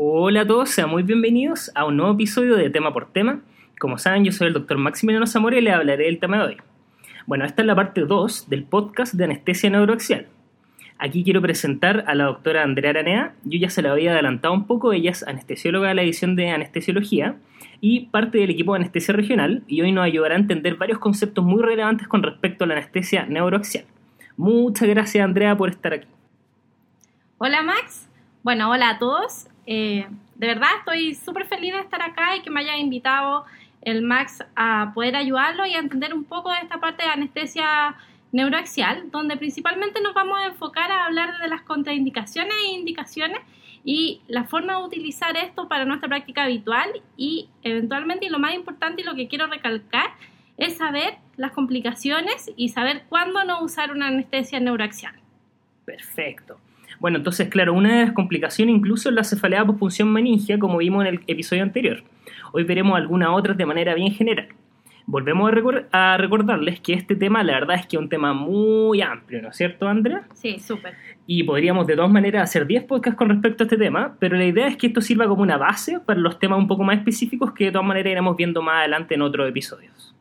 Hola a todos, sean muy bienvenidos a un nuevo episodio de Tema por Tema. Como saben, yo soy el doctor Maximiliano Zamora y le hablaré del tema de hoy. Bueno, esta es la parte 2 del podcast de anestesia neuroaxial. Aquí quiero presentar a la doctora Andrea Aranea. Yo ya se la había adelantado un poco, ella es anestesióloga de la edición de anestesiología y parte del equipo de anestesia regional y hoy nos ayudará a entender varios conceptos muy relevantes con respecto a la anestesia neuroaxial. Muchas gracias Andrea por estar aquí. Hola Max, bueno, hola a todos. Eh, de verdad estoy súper feliz de estar acá y que me haya invitado el Max a poder ayudarlo y a entender un poco de esta parte de anestesia neuroaxial, donde principalmente nos vamos a enfocar a hablar de las contraindicaciones e indicaciones y la forma de utilizar esto para nuestra práctica habitual y eventualmente, y lo más importante y lo que quiero recalcar, es saber las complicaciones y saber cuándo no usar una anestesia neuroaxial. Perfecto. Bueno, entonces, claro, una de las complicaciones incluso es la cefalea por función meningia, como vimos en el episodio anterior. Hoy veremos algunas otras de manera bien general. Volvemos a, recordarles que este tema, la verdad es que es un tema muy amplio, ¿no es cierto, Andrea? Sí, súper. Y podríamos de todas maneras hacer 10 podcasts con respecto a este tema, pero la idea es que esto sirva como una base para los temas un poco más específicos que de todas maneras iremos viendo más adelante en otros episodios.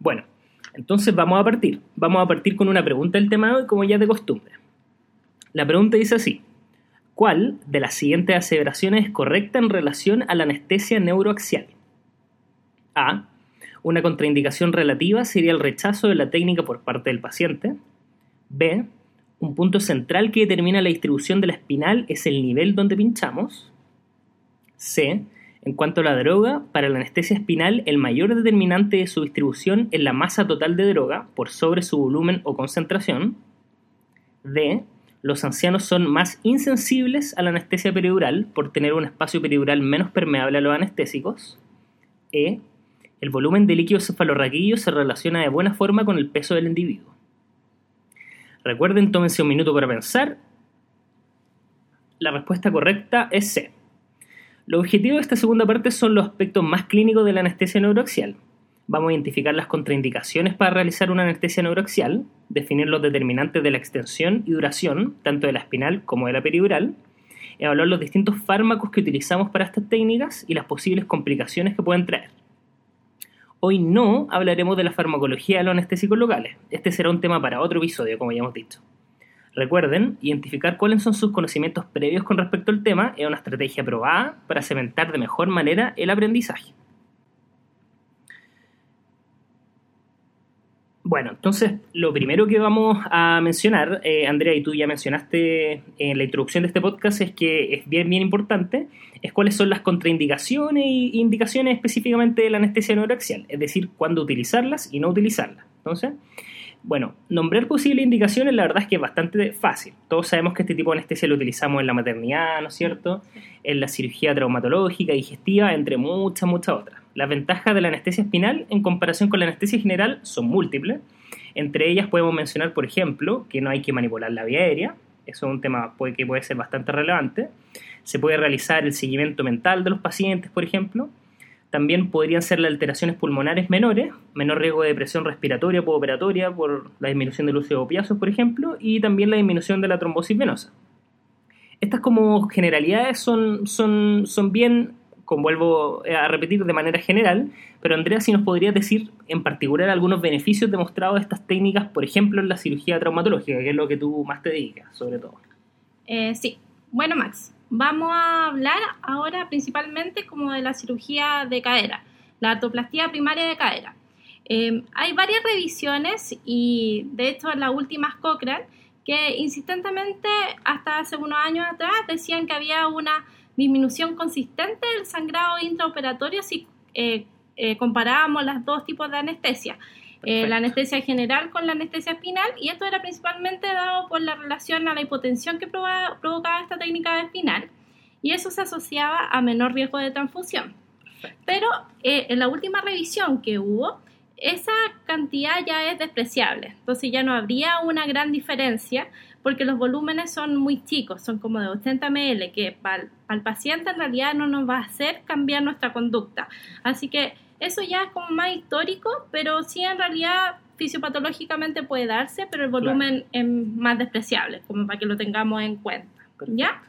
Bueno, entonces vamos a partir. Vamos a partir con una pregunta del tema de hoy, como ya de costumbre. La pregunta dice así. ¿Cuál de las siguientes aseveraciones es correcta en relación a la anestesia neuroaxial? A. Una contraindicación relativa sería el rechazo de la técnica por parte del paciente. B. Un punto central que determina la distribución de la espinal es el nivel donde pinchamos. C. En cuanto a la droga, para la anestesia espinal el mayor determinante de su distribución es la masa total de droga por sobre su volumen o concentración. D los ancianos son más insensibles a la anestesia peridural por tener un espacio peridural menos permeable a los anestésicos. E. El volumen de líquido cefalorraquídeo se relaciona de buena forma con el peso del individuo. Recuerden, tómense un minuto para pensar. La respuesta correcta es C. Los objetivos de esta segunda parte son los aspectos más clínicos de la anestesia neuroaxial, Vamos a identificar las contraindicaciones para realizar una anestesia neuroaxial, definir los determinantes de la extensión y duración, tanto de la espinal como de la peridural, evaluar los distintos fármacos que utilizamos para estas técnicas y las posibles complicaciones que pueden traer. Hoy no hablaremos de la farmacología de los anestésicos locales. Este será un tema para otro episodio, como ya hemos dicho. Recuerden, identificar cuáles son sus conocimientos previos con respecto al tema es una estrategia probada para cementar de mejor manera el aprendizaje. Bueno, entonces lo primero que vamos a mencionar, eh, Andrea, y tú ya mencionaste en la introducción de este podcast, es que es bien, bien importante, es cuáles son las contraindicaciones e indicaciones específicamente de la anestesia neuroaxial, es decir, cuándo utilizarlas y no utilizarlas. Entonces, bueno, nombrar posibles indicaciones la verdad es que es bastante fácil. Todos sabemos que este tipo de anestesia lo utilizamos en la maternidad, ¿no es cierto? En la cirugía traumatológica, digestiva, entre muchas, muchas otras. Las ventajas de la anestesia espinal en comparación con la anestesia general son múltiples. Entre ellas podemos mencionar, por ejemplo, que no hay que manipular la vía aérea. Eso es un tema que puede ser bastante relevante. Se puede realizar el seguimiento mental de los pacientes, por ejemplo. También podrían ser las alteraciones pulmonares menores, menor riesgo de depresión respiratoria postoperatoria por la disminución del uso de opiáceos, por ejemplo, y también la disminución de la trombosis venosa. Estas como generalidades son, son, son bien vuelvo a repetir de manera general, pero Andrea, si nos podrías decir en particular algunos beneficios demostrados de estas técnicas, por ejemplo, en la cirugía traumatológica, que es lo que tú más te dedicas, sobre todo. Eh, sí, bueno, Max, vamos a hablar ahora principalmente como de la cirugía de cadera, la artoplastía primaria de cadera. Eh, hay varias revisiones y de hecho las últimas Cochrane que insistentemente hasta hace unos años atrás decían que había una disminución consistente del sangrado intraoperatorio si eh, eh, comparábamos los dos tipos de anestesia. Eh, la anestesia general con la anestesia espinal y esto era principalmente dado por la relación a la hipotensión que provocaba esta técnica de espinal y eso se asociaba a menor riesgo de transfusión. Pero en la última revisión que hubo, esa cantidad ya es despreciable, entonces ya no habría una gran diferencia porque los volúmenes son muy chicos, son como de 80 ml, que para el paciente en realidad no nos va a hacer cambiar nuestra conducta. Así que eso ya es como más histórico, pero sí en realidad fisiopatológicamente puede darse, pero el volumen es más despreciable, como para que lo tengamos en cuenta. ¿Ya?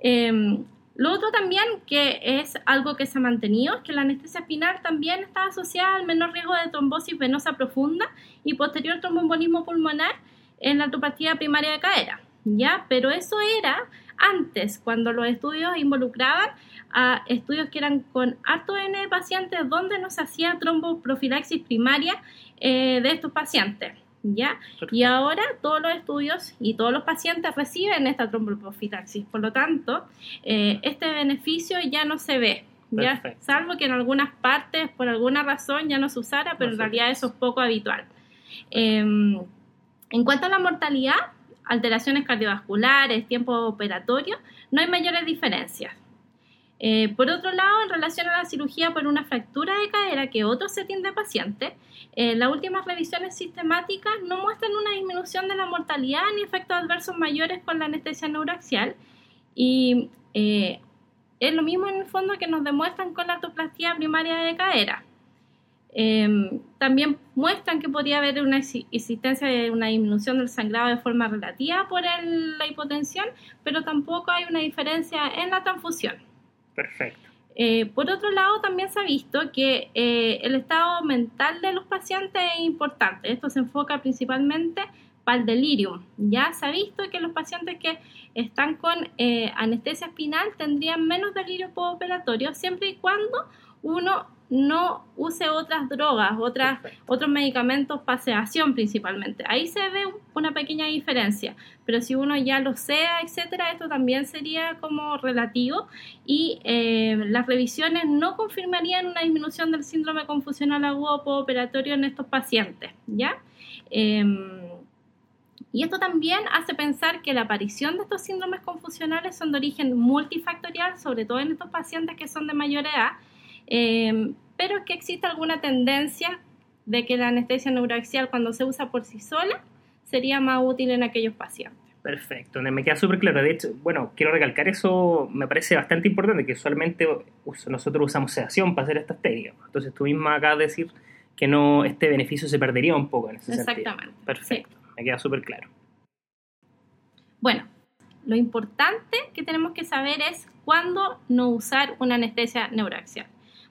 Em, lo otro también, que es algo que se ha mantenido, es que la anestesia espinal también está asociada al menor riesgo de trombosis venosa profunda y posterior tromboembolismo pulmonar en la artropatía primaria de cadera, ¿ya? Pero eso era antes, cuando los estudios involucraban a estudios que eran con alto N de pacientes donde no se hacía tromboprofilaxis primaria eh, de estos pacientes. ¿Ya? Y ahora todos los estudios y todos los pacientes reciben esta tromboprofilaxis. Por lo tanto, eh, este beneficio ya no se ve. ¿ya? Salvo que en algunas partes, por alguna razón, ya no se usara, pero en realidad eso es poco habitual. Em, en cuanto a la mortalidad, alteraciones cardiovasculares, tiempo operatorio, no hay mayores diferencias. Eh, por otro lado, en relación a la cirugía por una fractura de cadera que otro setting de paciente, eh, las últimas revisiones sistemáticas no muestran una disminución de la mortalidad ni efectos adversos mayores con la anestesia neuroaxial y eh, es lo mismo en el fondo que nos demuestran con la artoplastia primaria de cadera. Em, también muestran que podría haber una existencia de una disminución del sangrado de forma relativa por la hipotensión, pero tampoco hay una diferencia en la transfusión. Perfecto. Eh, por otro lado, también se ha visto que eh, el estado mental de los pacientes es importante. Esto se enfoca principalmente para el delirium. Ya se ha visto que los pacientes que están con eh, anestesia espinal tendrían menos delirio postoperatorio siempre y cuando uno no use otras drogas, otras, otros medicamentos para sedación principalmente. Ahí se ve una pequeña diferencia, pero si uno ya lo sea, etcétera, esto también sería como relativo y eh, las revisiones no confirmarían una disminución del síndrome confusional agudo postoperatorio en estos pacientes, ¿ya? Em, y esto también hace pensar que la aparición de estos síndromes confusionales son de origen multifactorial, sobre todo en estos pacientes que son de mayor edad, eh, pero que existe alguna tendencia de que la anestesia neuroaxial cuando se usa por sí sola sería más útil en aquellos pacientes. Perfecto, me queda súper claro. De hecho, bueno, quiero recalcar eso, me parece bastante importante, que usualmente nosotros usamos sedación para hacer estas técnicas. Entonces tú misma acabas de decir que no este beneficio se perdería un poco en ese Exactamente. Perfecto, me queda súper claro. Bueno, lo importante que tenemos que saber es cuándo no usar una anestesia neuroaxial.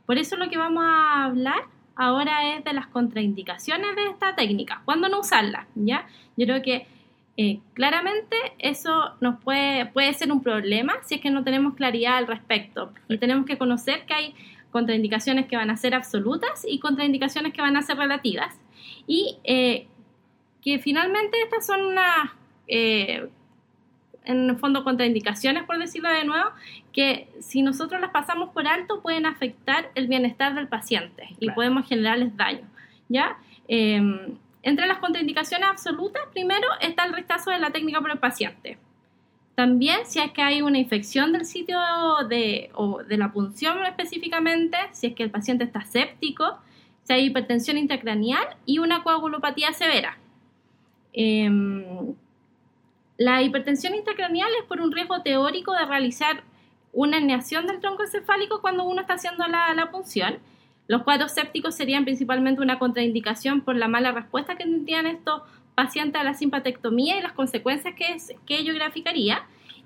Por eso lo que vamos a hablar ahora es de las contraindicaciones de esta técnica, cuándo no usarla, ¿ya? Yo creo que eh, claramente eso nos puede, puede ser un problema si es que no tenemos claridad al respecto. Y tenemos que conocer que hay contraindicaciones que van a ser absolutas y contraindicaciones que van a ser relativas. Y eh, que finalmente estas son unas eh, en el fondo contraindicaciones, por decirlo de nuevo, que si nosotros las pasamos por alto pueden afectar el bienestar del paciente y podemos generarles daño. ¿ya? Em, entre las contraindicaciones absolutas, primero está el rechazo de la técnica por el paciente. También si es que hay una infección del sitio de, o de la punción específicamente, si es que el paciente está séptico, si hay hipertensión intracraneal y una coagulopatía severa. Eh, la hipertensión intracraneal es por un riesgo teórico de realizar una herniación del tronco encefálico cuando uno está haciendo la, punción. Los cuadros sépticos serían principalmente una contraindicación por la mala respuesta que tendrían estos pacientes a la simpatectomía y las consecuencias que, que ello graficaría.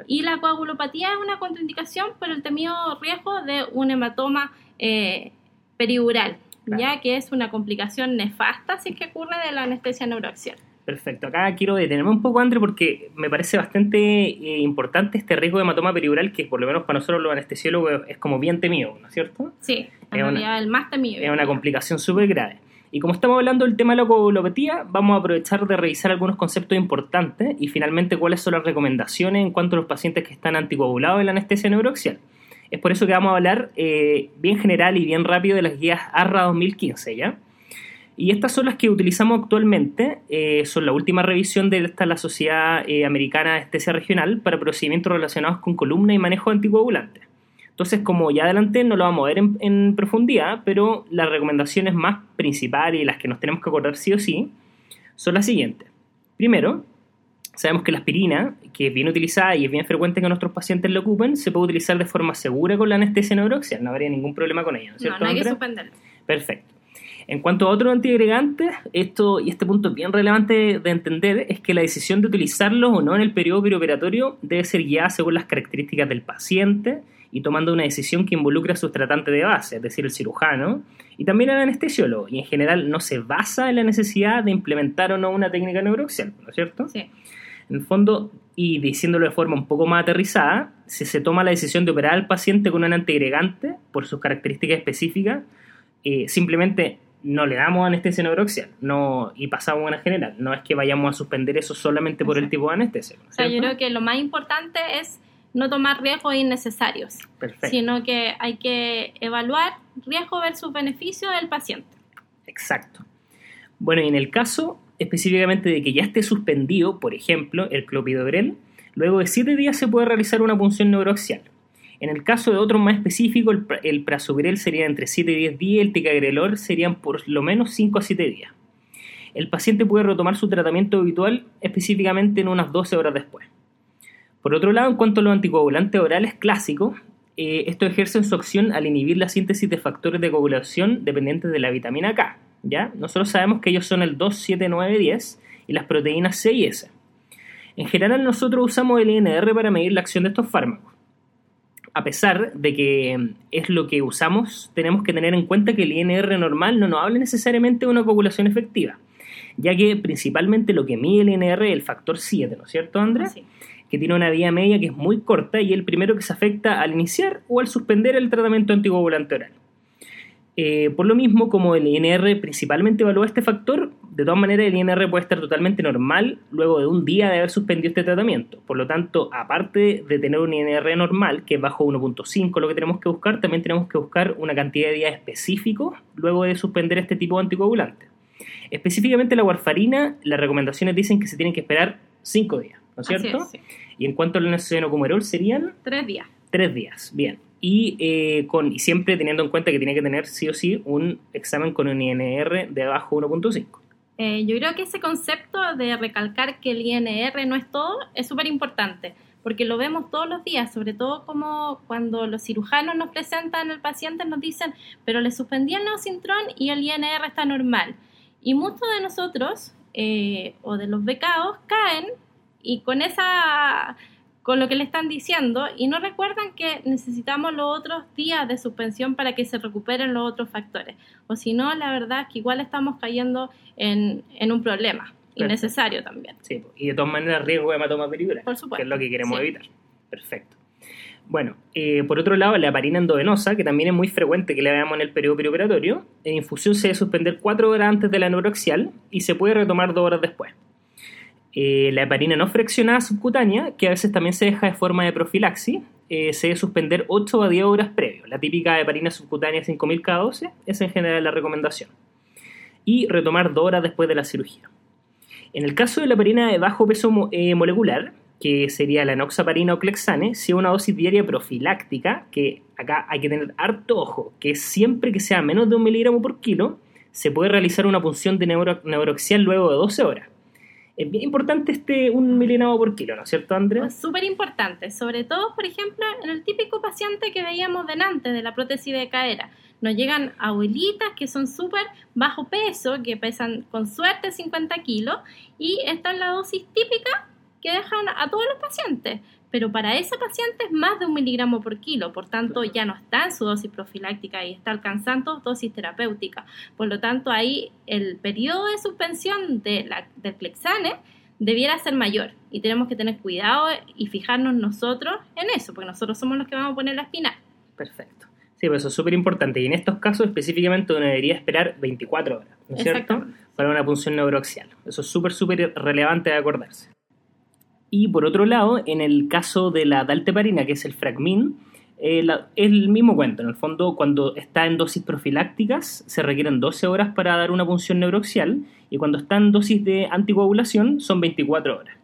Y la coagulopatía es una contraindicación por el temido riesgo de un hematoma eh, periural, ya que es una complicación nefasta si es que ocurre de la anestesia neuroaxial. Perfecto. Acá quiero detenerme un poco, André, porque me parece bastante eh, importante este riesgo de hematoma periural, que por lo menos para nosotros los anestesiólogos es como bien temido, ¿no es cierto? Sí, en es realidad el más temido. Es una complicación súper grave. Y como estamos hablando del tema de la coagulopatía, vamos a aprovechar de revisar algunos conceptos importantes y finalmente cuáles son las recomendaciones en cuanto a los pacientes que están anticoagulados en la anestesia neuroaxial. Es por eso que vamos a hablar eh, bien general y bien rápido de las guías ARRA 2015, ¿ya? Y estas son las que utilizamos actualmente, eh, son la última revisión de esta la Sociedad eh, Americana de Anestesia Regional para procedimientos relacionados con columna y manejo anticoagulante. Entonces, como ya adelante, no lo vamos a ver en, profundidad, pero las recomendaciones más principales y las que nos tenemos que acordar sí o sí son las siguientes. Primero, sabemos que la aspirina, que es bien utilizada y es bien frecuente que nuestros pacientes lo ocupen, se puede utilizar de forma segura con la anestesia neuroaxial, no habría ningún problema con ella, ¿no es cierto? No, no hay que suspenderlo. Perfecto. En cuanto a otros antiagregantes, esto y este punto bien relevante de entender es que la decisión de utilizarlos o no en el periodo perioperatorio debe ser guiada según las características del paciente y tomando una decisión que involucre a su tratante de base, es decir, el cirujano, y también al anestesiólogo, y en general no se basa en la necesidad de implementar o no una técnica neuroxial, ¿no es cierto? Sí. En el fondo, y diciéndolo de forma un poco más aterrizada, si se toma la decisión de operar al paciente con un antiagregante por sus características específicas, eh, simplemente no le damos anestesia neuroxial no, y pasamos a una general. No es que vayamos a suspender eso solamente por el tipo de anestesia. O sea, yo creo que lo más importante es no tomar riesgos innecesarios, Perfecto. sino que hay que evaluar riesgo versus beneficio del paciente. Exacto. Bueno, y en el caso específicamente de que ya esté suspendido, por ejemplo, el clopidogrel, luego de 7 días se puede realizar una punción neuroaxial. En el caso de otro más específico, el, el sería entre 7 y 10 días, el ticagrelor serían por lo menos 5 a 7 días. El paciente puede retomar su tratamiento habitual específicamente en unas 12 horas después. Por otro lado, en cuanto a los anticoagulantes orales clásicos, eh, estos ejercen su acción al inhibir la síntesis de factores de coagulación dependientes de la vitamina K. ¿ya? Nosotros sabemos que ellos son el 2, 7, 9, 10 y las proteínas C y S. En general, nosotros usamos el INR para medir la acción de estos fármacos. A pesar de que es lo que usamos, tenemos que tener en cuenta que el INR normal no nos habla necesariamente de una coagulación efectiva, ya que principalmente lo que mide el INR es el factor 7, ¿no es cierto, Andrés? Sí. que tiene una vía media que es muy corta y el primero que se afecta al iniciar o al suspender el tratamiento anticoagulante oral. Eh, por lo mismo, como el INR principalmente evalúa este factor, de todas maneras el INR puede estar totalmente normal luego de un día de haber suspendido este tratamiento. Por lo tanto, aparte de tener un INR normal, que es bajo 1.5 lo que tenemos que buscar, también tenemos que buscar una cantidad de días específicos luego de suspender este tipo de anticoagulante. Específicamente la warfarina, las recomendaciones dicen que se tienen que esperar 5 días, ¿no es cierto? es, sí. Y en cuanto al nocenocumerol serían Tres días. tres días, bien. Y, eh, con, siempre teniendo en cuenta que tiene que tener sí o sí un examen con un INR de abajo 1.5. Eh, yo creo que ese concepto de recalcar que el INR no es todo es súper importante, porque lo vemos todos los días, sobre todo como cuando los cirujanos nos presentan al paciente, nos dicen, pero le suspendí el neocintrón y el INR está normal. Y muchos de nosotros, eh, o de los becados, caen y con esa con lo que le están diciendo y no recuerdan que necesitamos los otros días de suspensión para que se recuperen los otros factores. O si no, la verdad es que igual estamos cayendo en, en un problema innecesario también. Sí, y de todas maneras riesgo de hematoma peridural, Por supuesto, que es lo que queremos sí. evitar. Perfecto. Bueno, eh, por otro lado, la heparina endovenosa, que también es muy frecuente que la veamos en el periodo perioperatorio, en infusión se debe suspender 4 horas antes de la neuroaxial y se puede retomar 2 horas después. Eh, la heparina no fraccionada subcutánea, que a veces también se deja de forma de profilaxis, eh, se debe suspender 8 a 10 horas previo. La típica heparina subcutánea 5000 K12 es en general la recomendación. Y retomar 2 horas después de la cirugía. En el caso de la heparina de bajo peso eh, molecular, que sería la enoxaparina o clexane, si una dosis diaria profiláctica, que acá hay que tener harto ojo, que siempre que sea menos de un miligramo por kilo, se puede realizar una punción de neuro neuroaxial luego de 12 horas. Es bien importante este un miligramo por kilo, ¿no es cierto, Andrea? Súper importante, sobre todo, por ejemplo, en el típico paciente que veíamos delante de la prótesis de cadera. Nos llegan abuelitas que son súper bajo peso, que pesan con suerte 50 kilos, y esta es la dosis típica que dejan a todos los pacientes. Pero para ese paciente es más de un miligramo por kilo, por tanto ya no está en su dosis profiláctica y está alcanzando dosis terapéutica. Por lo tanto, ahí el periodo de suspensión de la, del Clexane debiera ser mayor y tenemos que tener cuidado y fijarnos nosotros en eso, porque nosotros somos los que vamos a poner la espinal. Perfecto. Sí, pues eso es súper importante. Y en estos casos específicamente uno debería esperar 24 horas, ¿no es cierto? Para una punción neuroaxial. Eso es súper, súper relevante de acordarse. Y por otro lado, en el caso de la dalteparina, que es el fragmin, eh, es el mismo cuento. En el fondo, cuando está en dosis profilácticas, se requieren 12 horas para dar una punción neuroaxial, y cuando está en dosis de anticoagulación, son 24 horas.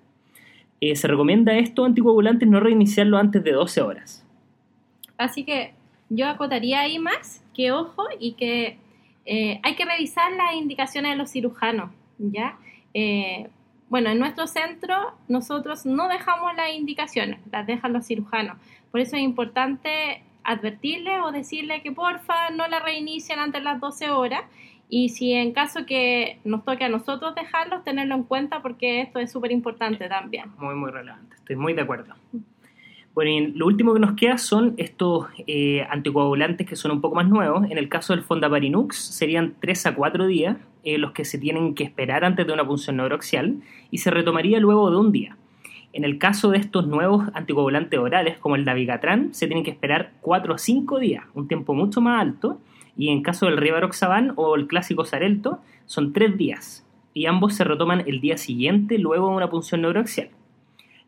Eh, se recomienda estos anticoagulantes no reiniciarlo antes de 12 horas. Así que yo acotaría ahí más que ojo y que eh, hay que revisar las indicaciones de los cirujanos, ¿ya? Bueno, en nuestro centro nosotros no dejamos las indicaciones, las dejan los cirujanos. Por eso es importante advertirle o decirle que porfa no la reinicien antes de las 12 horas y si en caso que nos toque a nosotros dejarlos, tenerlo en cuenta porque esto es súper importante también. Muy, muy relevante, estoy muy de acuerdo. Bueno, lo último que nos queda son estos eh, anticoagulantes que son un poco más nuevos. En el caso del Fondaparinux serían 3 a 4 días eh, los que se tienen que esperar antes de una punción neuroaxial y se retomaría luego de un día. En el caso de estos nuevos anticoagulantes orales, como el Davigatran, se tienen que esperar 4 a 5 días, un tiempo mucho más alto. Y en caso del Rivaroxaban o el clásico Sarelto, son 3 días. Y ambos se retoman el día siguiente luego de una punción neuroaxial.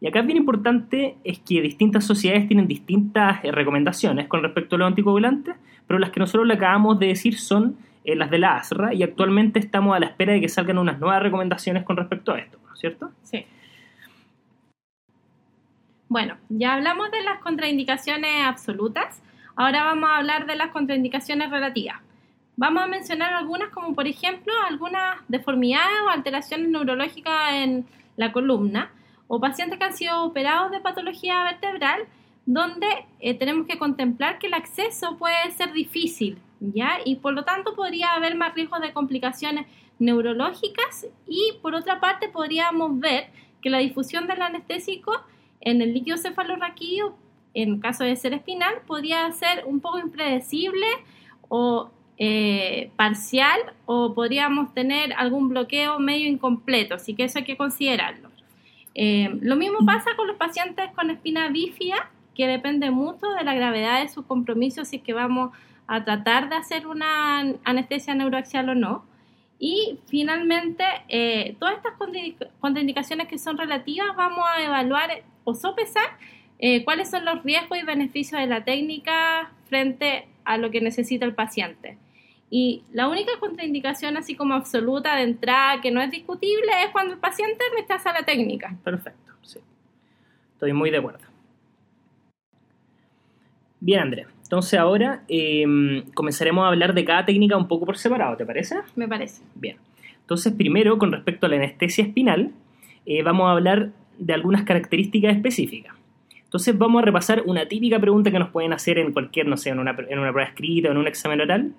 Y acá es bien importante es que distintas sociedades tienen distintas eh, recomendaciones con respecto a los anticoagulantes, pero las que nosotros le acabamos de decir son eh, las de la ASRA y actualmente estamos a la espera de que salgan unas nuevas recomendaciones con respecto a esto, ¿no es cierto? Sí. Bueno, ya hablamos de las contraindicaciones absolutas, ahora vamos a hablar de las contraindicaciones relativas. Vamos a mencionar algunas como por ejemplo algunas deformidades o alteraciones neurológicas en la columna, o pacientes que han sido operados de patología vertebral, donde eh, tenemos que contemplar que el acceso puede ser difícil, ¿ya? Y por lo tanto podría haber más riesgo de complicaciones neurológicas y por otra parte podríamos ver que la difusión del anestésico en el líquido cefalorraquídeo, en caso de ser espinal, podría ser un poco impredecible o eh, parcial o podríamos tener algún bloqueo medio incompleto, así que eso hay que considerarlo. Eh, lo mismo pasa con los pacientes con espina bífida, que depende mucho de la gravedad de su compromiso, si es que vamos a tratar de hacer una anestesia neuroaxial o no. Y finalmente, eh, todas estas contraindicaciones que son relativas, vamos a evaluar o sopesar eh, cuáles son los riesgos y beneficios de la técnica frente a lo que necesita el paciente. Y la única contraindicación así como absoluta de entrada que no es discutible es cuando el paciente rechaza la técnica. Perfecto, sí. Estoy muy de acuerdo. Bien, Andrea. Entonces ahora em, comenzaremos a hablar de cada técnica un poco por separado, ¿te parece? Me parece. Bien. Entonces primero, con respecto a la anestesia espinal, eh, vamos a hablar de algunas características específicas. Entonces vamos a repasar una típica pregunta que nos pueden hacer en cualquier, no sé, en una, en una prueba escrita o en un examen oral,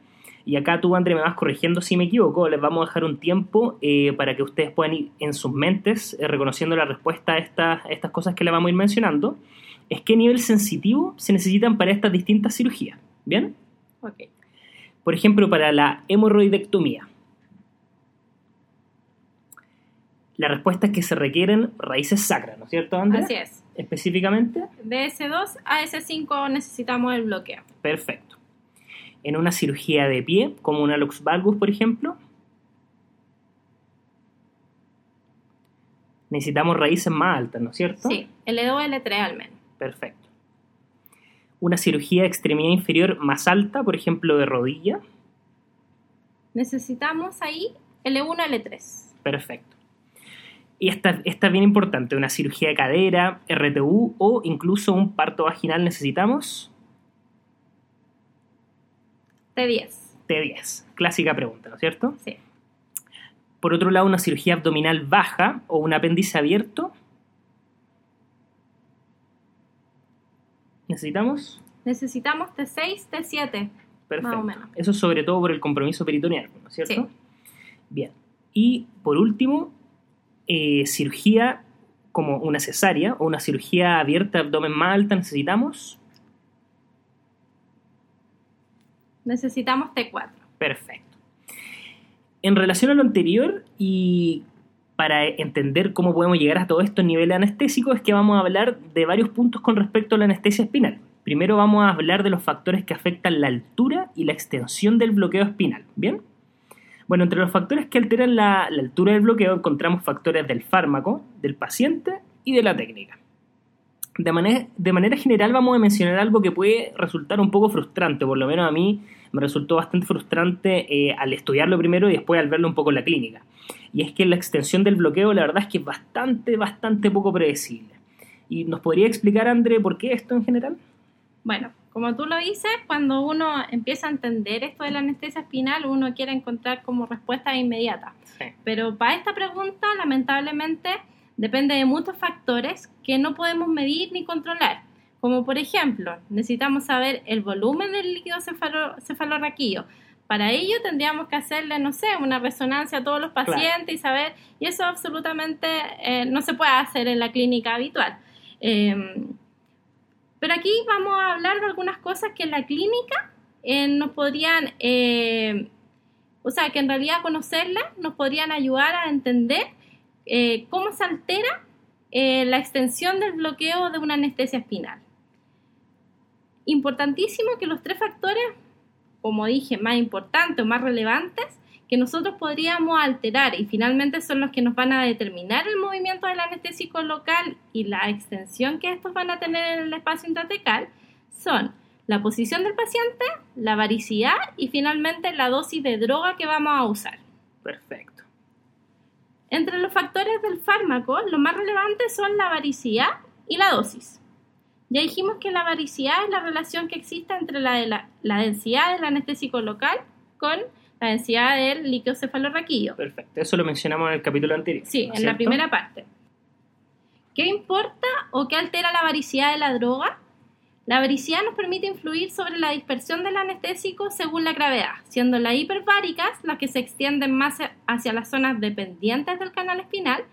y acá tú, André, me vas corrigiendo si me equivoco. Les vamos a dejar un tiempo eh, para que ustedes puedan ir en sus mentes eh, reconociendo la respuesta a estas, estas cosas que le vamos a ir mencionando. Es qué nivel sensitivo se necesitan para estas distintas cirugías. ¿Bien? Ok. Por ejemplo, para la hemorroidectomía. La respuesta es que se requieren raíces sacras, ¿no es cierto, André? Así es. Específicamente. De S2 a S5 necesitamos el bloqueo. Perfecto en una cirugía de pie, como una lux valgus, por ejemplo, necesitamos raíces más altas, ¿no es cierto? Sí, L2, L3 al menos. Perfecto. Una cirugía de extremidad inferior más alta, por ejemplo, de rodilla. Necesitamos ahí L1, L3. Perfecto. Y esta, esta es bien importante, una cirugía de cadera, RTU o incluso un parto vaginal necesitamos T10. T10. Clásica pregunta, ¿no es cierto? Sí. Por otro lado, una cirugía abdominal baja o un apéndice abierto. ¿Necesitamos? Necesitamos T6, T7. Perfecto. Más o menos. Eso sobre todo por el compromiso peritoneal, ¿no es cierto? Sí. Bien. Y por último, eh, cirugía como una cesárea o una cirugía abierta abdomen más alta necesitamos. Necesitamos T4. Perfecto. En relación a lo anterior y para entender cómo podemos llegar a todo esto a nivel anestésico es que vamos a hablar de varios puntos con respecto a la anestesia espinal. Primero vamos a hablar de los factores que afectan la altura y la extensión del bloqueo espinal. ¿Bien? Bueno, entre los factores que alteran la, la altura del bloqueo encontramos factores del fármaco, del paciente y de la técnica. De manera, de manera general vamos a mencionar algo que puede resultar un poco frustrante, por lo menos a mí me resultó bastante frustrante eh, al estudiarlo primero y después al verlo un poco en la clínica. Y es que la extensión del bloqueo la verdad es que es bastante, bastante poco predecible. ¿Y nos podría explicar, André, por qué esto en general? Bueno, como tú lo dices, cuando uno empieza a entender esto de la anestesia espinal, uno quiere encontrar como respuesta inmediata. Sí. Pero para esta pregunta, lamentablemente, depende de muchos factores que no podemos medir ni controlar. Como por ejemplo, necesitamos saber el volumen del líquido cefalo, cefalorraquídeo Para ello tendríamos que hacerle, no sé, una resonancia a todos los pacientes y saber, y eso absolutamente eh, no se puede hacer en la clínica habitual. Em, pero aquí vamos a hablar de algunas cosas que en la clínica eh, nos podrían, eh, o sea, que en realidad conocerlas nos podrían ayudar a entender cómo se altera la extensión del bloqueo de una anestesia espinal. Importantísimo que los tres factores como dije, más importantes o más relevantes que nosotros podríamos alterar y finalmente son los que nos van a determinar el movimiento del anestésico local y la extensión que estos van a tener en el espacio intratecal son la posición del paciente, la varicidad y finalmente la dosis de droga que vamos a usar. Perfecto. Entre los factores del fármaco, los más relevantes son la varicidad y la dosis. Ya dijimos que la varicidad es la relación que existe entre la, de la, densidad del anestésico local con la densidad del líquido cefalorraquídeo. Perfecto, eso lo mencionamos en el capítulo anterior. Sí, en la primera parte. ¿Qué importa o qué altera la varicidad de la droga? La varicidad nos permite influir sobre la dispersión del anestésico según la gravedad, siendo las hiperbáricas las que se extienden más hacia las zonas dependientes del canal espinal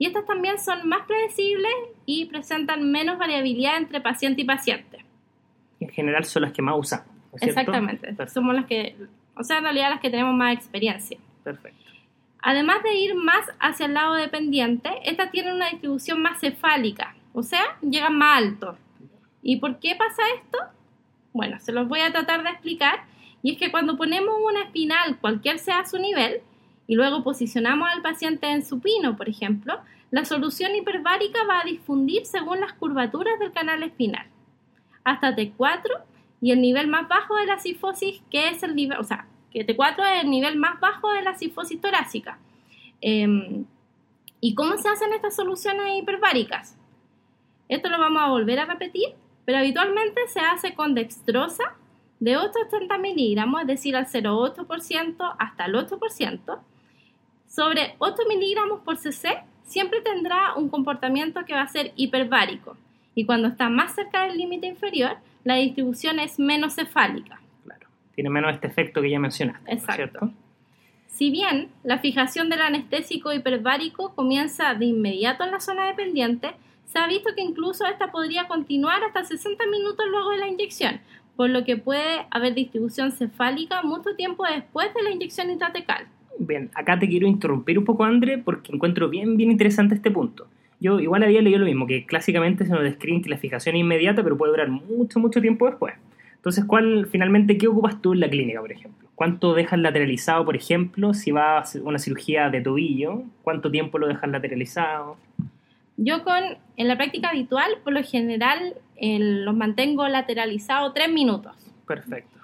y estas también son más predecibles y presentan menos variabilidad entre paciente y paciente. en general son las que más usamos. Exactamente, somos las que, o sea, en realidad las que tenemos más experiencia. Perfecto. Además de ir más hacia el lado dependiente, estas tienen una distribución más cefálica, o sea, llegan más alto. ¿Y por qué pasa esto? Bueno, se los voy a tratar de explicar. Y es que cuando ponemos una espinal, cualquier sea su nivel, y luego posicionamos al paciente en supino, por ejemplo, la solución hiperbárica va a difundir según las curvaturas del canal espinal, hasta T4 y el nivel más bajo de la sifosis, que es el nivel, o sea, que T4 es el nivel más bajo de la sifosis torácica. Em, ¿Y cómo se hacen estas soluciones hiperbáricas? Esto lo vamos a volver a repetir, pero habitualmente se hace con dextrosa de 880 miligramos, es decir, al 0,8% hasta el 8%, sobre 8 miligramos por cc siempre tendrá un comportamiento que va a ser hiperbárico y cuando está más cerca del límite inferior, la distribución es menos cefálica. Claro, tiene menos este efecto que ya mencionaste. Exacto. Si bien la fijación del anestésico hiperbárico comienza de inmediato en la zona dependiente, se ha visto que incluso esta podría continuar hasta 60 minutos luego de la inyección, por lo que puede haber distribución cefálica mucho tiempo después de la inyección intratecal. Bien, acá te quiero interrumpir un poco, André, porque encuentro bien, bien interesante este punto. Yo igual había leído lo mismo, que clásicamente se nos describe que la fijación es inmediata, pero puede durar mucho, mucho tiempo después. Entonces, ¿cuál finalmente qué ocupas tú en la clínica, por ejemplo? ¿Cuánto dejas lateralizado, por ejemplo, si va a una cirugía de tobillo? ¿Cuánto tiempo lo dejas lateralizado? Yo con, en la práctica habitual, por lo general, los mantengo lateralizados tres minutos. Perfecto.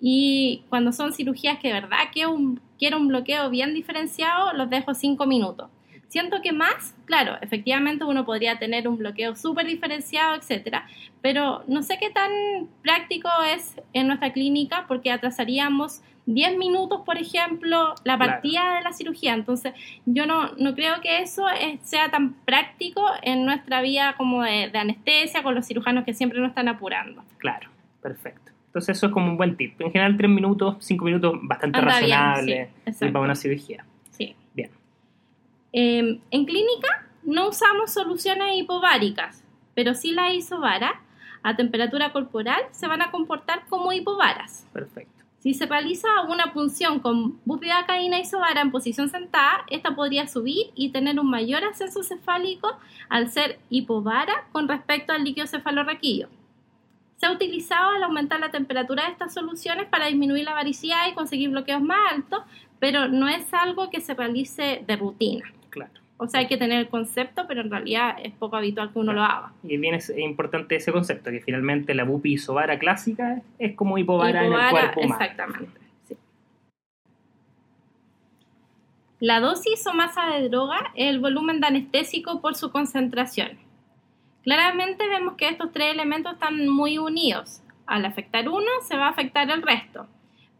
Y cuando son cirugías que de verdad quiero un, quiero un bloqueo bien diferenciado, los dejo cinco minutos. Siento que más, claro, efectivamente uno podría tener un bloqueo súper diferenciado, etcétera, pero no sé qué tan práctico es en nuestra clínica porque atrasaríamos 10 minutos, por ejemplo, la partida de la cirugía. Entonces, yo no, no creo que eso sea tan práctico en nuestra vía como de, de anestesia con los cirujanos que siempre nos están apurando. Claro, perfecto. Entonces eso es como un buen tip. En general tres minutos, cinco minutos, bastante razonable para una cirugía. Sí. Bien. Em, en clínica no usamos soluciones hipobáricas, pero sí la isovara a temperatura corporal se van a comportar como hipovaras. Perfecto. Si se realiza una punción con bupivacaína isovara en posición sentada, esta podría subir y tener un mayor ascenso cefálico al ser hipovara con respecto al líquido cefalorraquídeo. Se ha utilizado al aumentar la temperatura de estas soluciones para disminuir la varicidad y conseguir bloqueos más altos, pero no es algo que se realice de rutina. Claro. O sea, hay que tener el concepto, pero en realidad es poco habitual que uno lo haga. Y bien es importante ese concepto, que finalmente la bupi isobara clásica es como hipovara, en el cuerpo humano. Exactamente. La dosis o masa de droga es el volumen de anestésico por su concentración. Claramente vemos que estos tres elementos están muy unidos. Al afectar uno, se va a afectar el resto.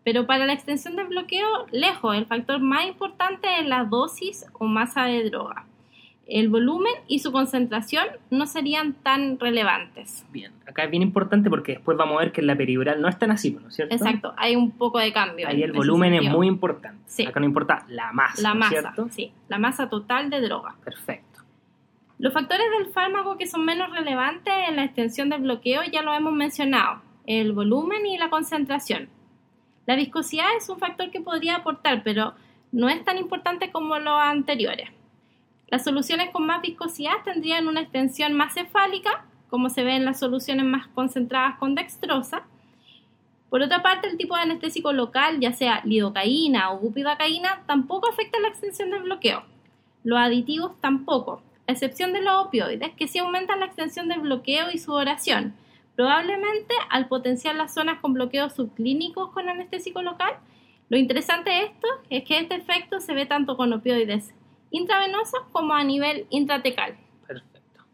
Pero para la extensión del bloqueo, lejos, el factor más importante es la dosis o masa de droga. el volumen y su concentración no serían tan relevantes. Bien, acá es bien importante porque después vamos a ver que en la peridural no es tan así, ¿no es cierto? Exacto, hay un poco de cambio. Ahí el volumen es muy importante. Sí. Acá no importa la masa, La ¿no es masa, cierto? sí, la masa total de droga. Perfecto. Los factores del fármaco que son menos relevantes en la extensión del bloqueo ya lo hemos mencionado, el volumen y la concentración. La viscosidad es un factor que podría aportar, pero no es tan importante como los anteriores. Las soluciones con más viscosidad tendrían una extensión más cefálica, como se ve en las soluciones más concentradas con dextrosa. Por otra parte, el tipo de anestésico local, ya sea lidocaína o bupivacaína, tampoco afecta la extensión del bloqueo. Los aditivos tampoco, a excepción de los opioides, que sí aumentan la extensión del bloqueo y su duración, probablemente al potenciar las zonas con bloqueos subclínicos con anestésico local. Lo interesante de esto es que este efecto se ve tanto con opioides intravenosos como a nivel intratecal. Perfecto.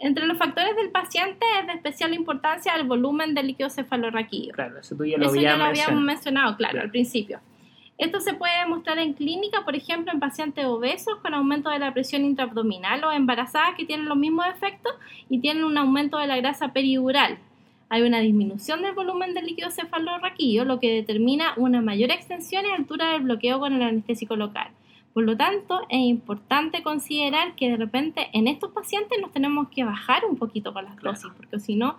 Entre los factores del paciente es de especial importancia el volumen del líquido cefalorraquídeo. Claro, eso tú ya lo Eso habías ya lo habíamos mencionado. mencionado, claro, Claro. al principio. Esto se puede demostrar en clínica, por ejemplo, en pacientes obesos con aumento de la presión intraabdominal o embarazadas que tienen los mismos efectos y tienen un aumento de la grasa peridural. Hay una disminución del volumen del líquido cefalorraquídeo, lo que determina una mayor extensión y altura del bloqueo con el anestésico local. Por lo tanto, es importante considerar que de repente en estos pacientes nos tenemos que bajar un poquito con las Claro. dosis, porque si no,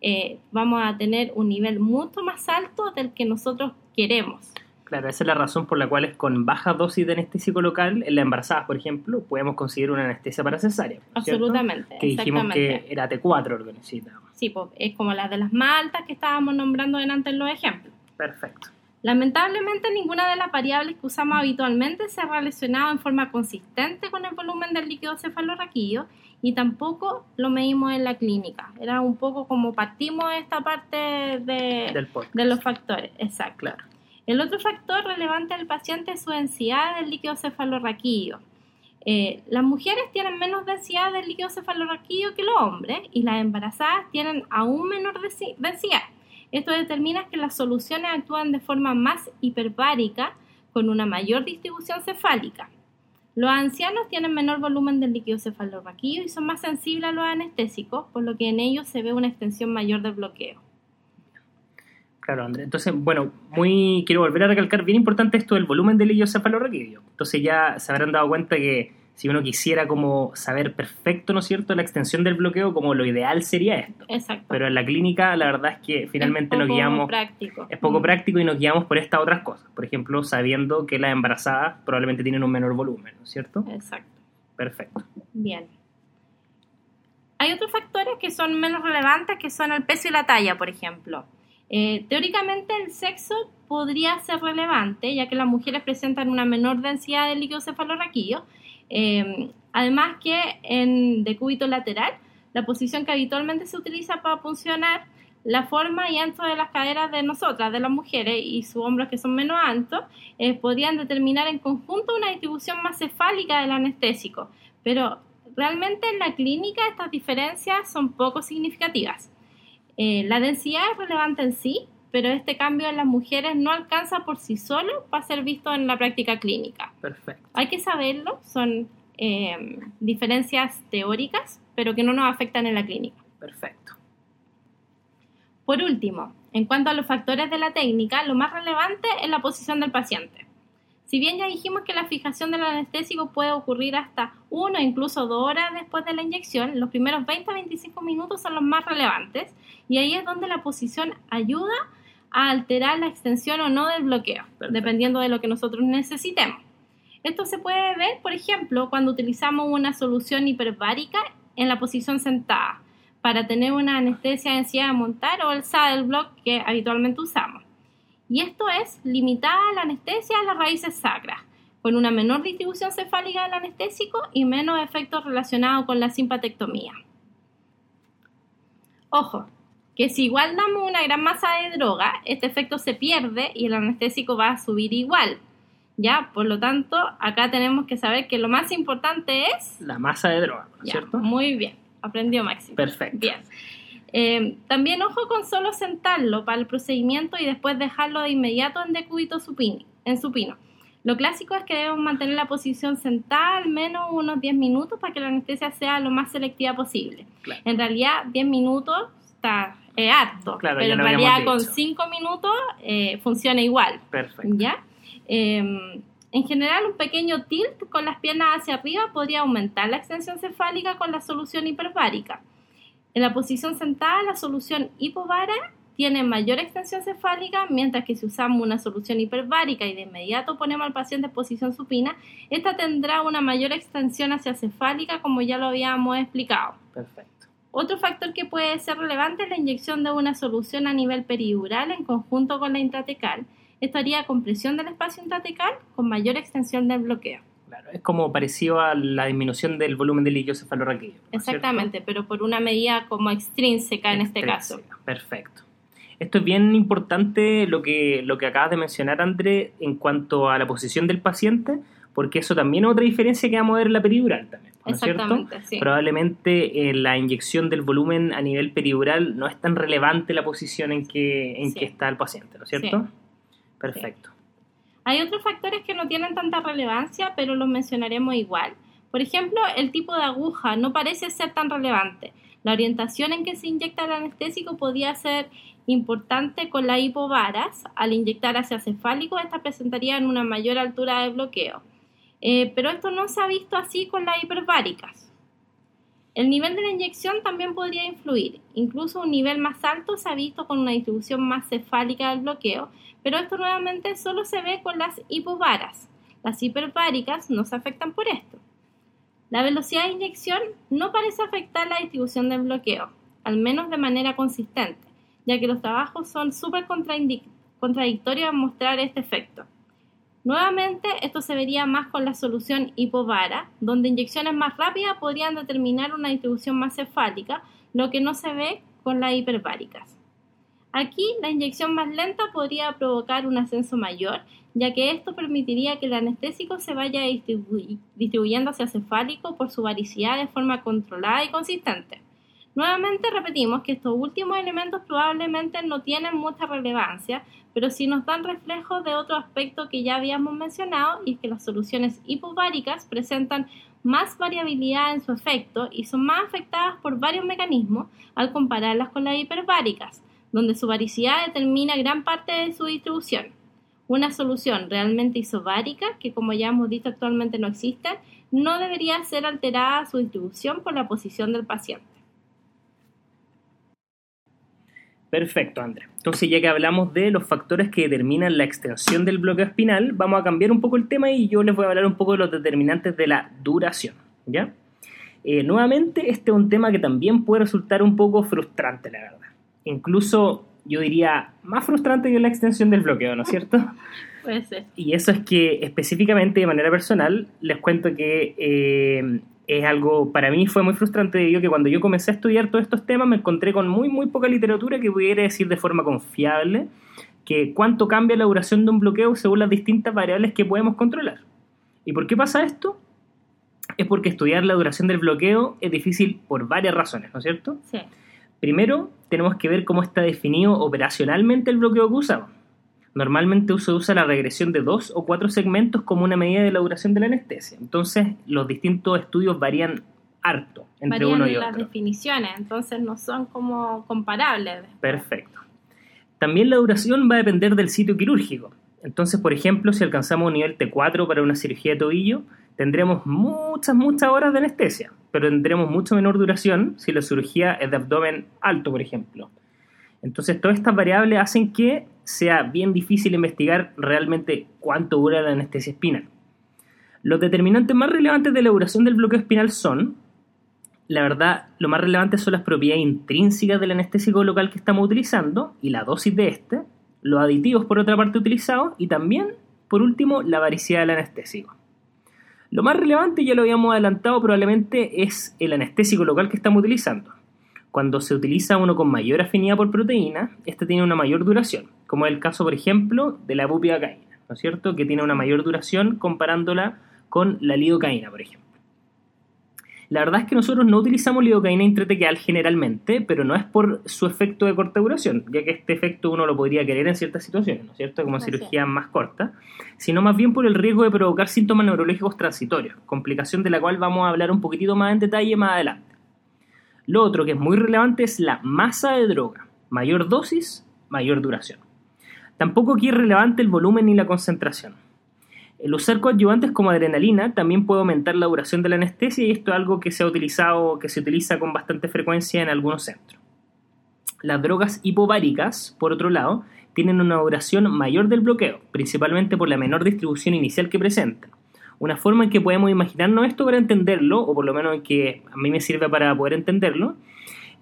eh, vamos a tener un nivel mucho más alto del que nosotros queremos. Claro, esa es la razón por la cual es con baja dosis de anestésico local, en la embarazada, por ejemplo, podemos conseguir una anestesia para cesárea. ¿no es cierto? Absolutamente, Que dijimos que era T4 lo que necesitábamos. Sí, pues, es como las de las más altas que estábamos nombrando delante en los ejemplos. Perfecto. Lamentablemente, ninguna de las variables que usamos habitualmente se ha relacionado en forma consistente con el volumen del líquido cefalorraquídeo y tampoco lo medimos en la clínica. Era un poco como partimos de esta parte de, Del de los factores. Exacto. Claro. El otro factor relevante del paciente es su densidad del líquido cefalorraquídeo. Eh, las mujeres tienen menos densidad del líquido cefalorraquídeo que los hombres y las embarazadas tienen aún menor densi- densidad. Esto determina que las soluciones actúan de forma más hiperbárica con una mayor distribución cefálica. Los ancianos tienen menor volumen del líquido cefalorraquídeo y son más sensibles a los anestésicos, por lo que en ellos se ve una extensión mayor del bloqueo. Claro, André. Entonces, bueno, muy quiero volver a recalcar, bien importante esto del volumen del líquido cefalorraquídeo. Entonces ya se habrán dado cuenta que si uno quisiera como saber perfecto, ¿no es cierto?, la extensión del bloqueo, como lo ideal sería esto. Exacto. Pero en la clínica la verdad es que finalmente es nos poco guiamos, práctico. es poco Mm. práctico y nos guiamos por estas otras cosas. Por ejemplo, sabiendo que las embarazadas probablemente tienen un menor volumen, ¿no es cierto? Exacto. Perfecto. Bien. Hay otros factores que son menos relevantes, que son el peso y la talla, por ejemplo. Eh, teóricamente el sexo podría ser relevante, ya que las mujeres presentan una menor densidad de líquido cefalorraquídeo. Eh, además que en decúbito lateral, la posición que habitualmente se utiliza para funcionar la forma y ancho de las caderas de nosotras, de las mujeres, y sus hombros que son menos altos, eh, podrían determinar en conjunto una distribución más cefálica del anestésico. Pero realmente en la clínica estas diferencias son poco significativas. Eh, la densidad es relevante en sí, pero este cambio en las mujeres no alcanza por sí solo para ser visto en la práctica clínica. Perfecto. Hay que saberlo, son eh, diferencias teóricas, pero que no nos afectan en la clínica. Perfecto. Por último, en cuanto a los factores de la técnica, lo más relevante es la posición del paciente. Si bien ya dijimos que la fijación del anestésico puede ocurrir hasta 1 o incluso 2 horas después de la inyección, los primeros 20 a 25 minutos son los más relevantes y ahí es donde la posición ayuda a alterar la extensión o no del bloqueo, Perfecto. dependiendo de lo que nosotros necesitemos. Esto se puede ver, por ejemplo, cuando utilizamos una solución hiperbárica en la posición sentada para tener una anestesia en silla de montar o el saddle block que habitualmente usamos. Y esto es limitada la anestesia a las raíces sacras, con una menor distribución cefálica del anestésico y menos efectos relacionados con la simpatectomía. Ojo, que si igual damos una gran masa de droga, este efecto se pierde y el anestésico va a subir igual. ¿Ya? Por lo tanto, acá tenemos que saber que lo más importante es... La masa de droga, ¿no es Ya, cierto? Muy bien, aprendió Máximo. Perfecto. Bien. Eh, también ojo con solo sentarlo para el procedimiento y después dejarlo de inmediato en decúbito supino, en supino. Lo clásico es que debemos mantener la posición sentada al menos unos 10 minutos para que la anestesia sea lo más selectiva posible. Claro. En realidad, 10 minutos está es harto, Claro, pero en realidad con dicho. 5 minutos eh, funciona igual. Perfecto. ¿Ya? Eh, en general, un pequeño tilt con las piernas hacia arriba podría aumentar la extensión cefálica con la solución hiperbárica. En la posición sentada, la solución hipovara tiene mayor extensión cefálica, mientras que si usamos una solución hiperbárica y de inmediato ponemos al paciente en posición supina, esta tendrá una mayor extensión hacia cefálica, como ya lo habíamos explicado. Perfecto. Otro factor que puede ser relevante es la inyección de una solución a nivel peridural en conjunto con la intratecal. Esto haría compresión del espacio intratecal con mayor extensión del bloqueo. Es como parecido a la disminución del volumen del líquido cefalorraquídeo. ¿no Exactamente, pero por una medida como extrínseca en este caso. Perfecto. Esto es bien importante lo que, lo que acabas de mencionar, André, en cuanto a la posición del paciente, porque eso también es otra diferencia que vamos a ver en la peridural también. ¿no es cierto? Exactamente, sí. Probablemente eh, la inyección del volumen a nivel peridural no es tan relevante la posición en que, en Sí. que está el paciente, ¿no es cierto? Perfecto. Hay otros factores que no tienen tanta relevancia, pero los mencionaremos igual. Por ejemplo, el tipo de aguja no parece ser tan relevante. La orientación en que se inyecta el anestésico podía ser importante con la hipovaras. Al inyectar hacia cefálico, esta presentaría una mayor altura de bloqueo. Eh, pero esto no se ha visto así con las hiperbáricas. El nivel de la inyección también podría influir. Incluso un nivel más alto se ha visto con una distribución más cefálica del bloqueo, pero esto nuevamente solo se ve con las hipovaras. Las hiperbáricas no se afectan por esto. La velocidad de inyección no parece afectar la distribución del bloqueo, al menos de manera consistente, ya que los trabajos son súper contradictorios en mostrar este efecto. Nuevamente, esto se vería más con la solución hipovara, donde inyecciones más rápidas podrían determinar una distribución más cefálica, lo que no se ve con las hiperbáricas. Aquí, la inyección más lenta podría provocar un ascenso mayor, ya que esto permitiría que el anestésico se vaya distribu- distribuyendo hacia cefálico por su varicidad de forma controlada y consistente. Nuevamente repetimos que estos últimos elementos probablemente no tienen mucha relevancia, pero sí nos dan reflejos de otro aspecto que ya habíamos mencionado y es que las soluciones hipováricas presentan más variabilidad en su efecto y son más afectadas por varios mecanismos al compararlas con las hiperbáricas, donde su varicidad determina gran parte de su distribución. Una solución realmente isobárica, que como ya hemos dicho actualmente no existe, no debería ser alterada su distribución por la posición del paciente. Perfecto, André. Entonces, ya que hablamos de los factores que determinan la extensión del bloqueo espinal, vamos a cambiar un poco el tema y yo les voy a hablar un poco de los determinantes de la duración. ¿Ya? Eh, nuevamente, este es un tema que también puede resultar un poco frustrante, la verdad. Incluso, yo diría, más frustrante que la extensión del bloqueo, ¿no es cierto? Puede ser. Y eso es que específicamente de manera personal les cuento que eh, es algo, para mí fue muy frustrante debido que cuando yo comencé a estudiar todos estos temas me encontré con muy muy poca literatura que pudiera decir de forma confiable que cuánto cambia la duración de un bloqueo según las distintas variables que podemos controlar. ¿Y por qué pasa esto? Es porque estudiar la duración del bloqueo es difícil por varias razones, ¿no es cierto? Sí. Primero, tenemos que ver cómo está definido operacionalmente el bloqueo que usamos. Normalmente se usa la regresión de dos o cuatro segmentos como una medida de la duración de la anestesia. Entonces, los distintos estudios varían harto entre Varían uno y las definiciones, entonces no son como comparables. Perfecto. También la duración va a depender del sitio quirúrgico. Entonces, por ejemplo, si alcanzamos un nivel T4 para una cirugía de tobillo, tendremos muchas, muchas horas de anestesia, pero tendremos mucho menor duración si la cirugía es de abdomen alto, por ejemplo. Entonces, todas estas variables hacen que sea bien difícil investigar realmente cuánto dura la anestesia espinal. Los determinantes más relevantes de la duración del bloqueo espinal son, la verdad, lo más relevante son las propiedades intrínsecas del anestésico local que estamos utilizando y la dosis de este, los aditivos por otra parte utilizados y también, por último, la varicidad del anestésico. Lo más relevante, ya lo habíamos adelantado probablemente, es el anestésico local que estamos utilizando. Cuando se utiliza uno con mayor afinidad por proteína, este tiene una mayor duración, como es el caso, por ejemplo, de la bupivacaína, ¿no es cierto? Que tiene una mayor duración comparándola con la lidocaína, por ejemplo. La verdad es que nosotros no utilizamos lidocaína intratecal generalmente, pero no es por su efecto de corta duración, ya que este efecto uno lo podría querer en ciertas situaciones, ¿no es cierto? Como cirugía más corta, sino más bien por el riesgo de provocar síntomas neurológicos transitorios, complicación de la cual vamos a hablar un poquitito más en detalle más adelante. Lo otro que es muy relevante es la masa de droga. Mayor dosis, mayor duración. Tampoco aquí es relevante el volumen ni la concentración. El usar coadyuvantes como adrenalina también puede aumentar la duración de la anestesia y esto es algo que se ha utilizado, que se utiliza con bastante frecuencia en algunos centros. Las drogas hipováricas, por otro lado, tienen una duración mayor del bloqueo, principalmente por la menor distribución inicial que presentan. Una forma en que podemos imaginarnos esto para entenderlo, o por lo menos en que a mí me sirve para poder entenderlo,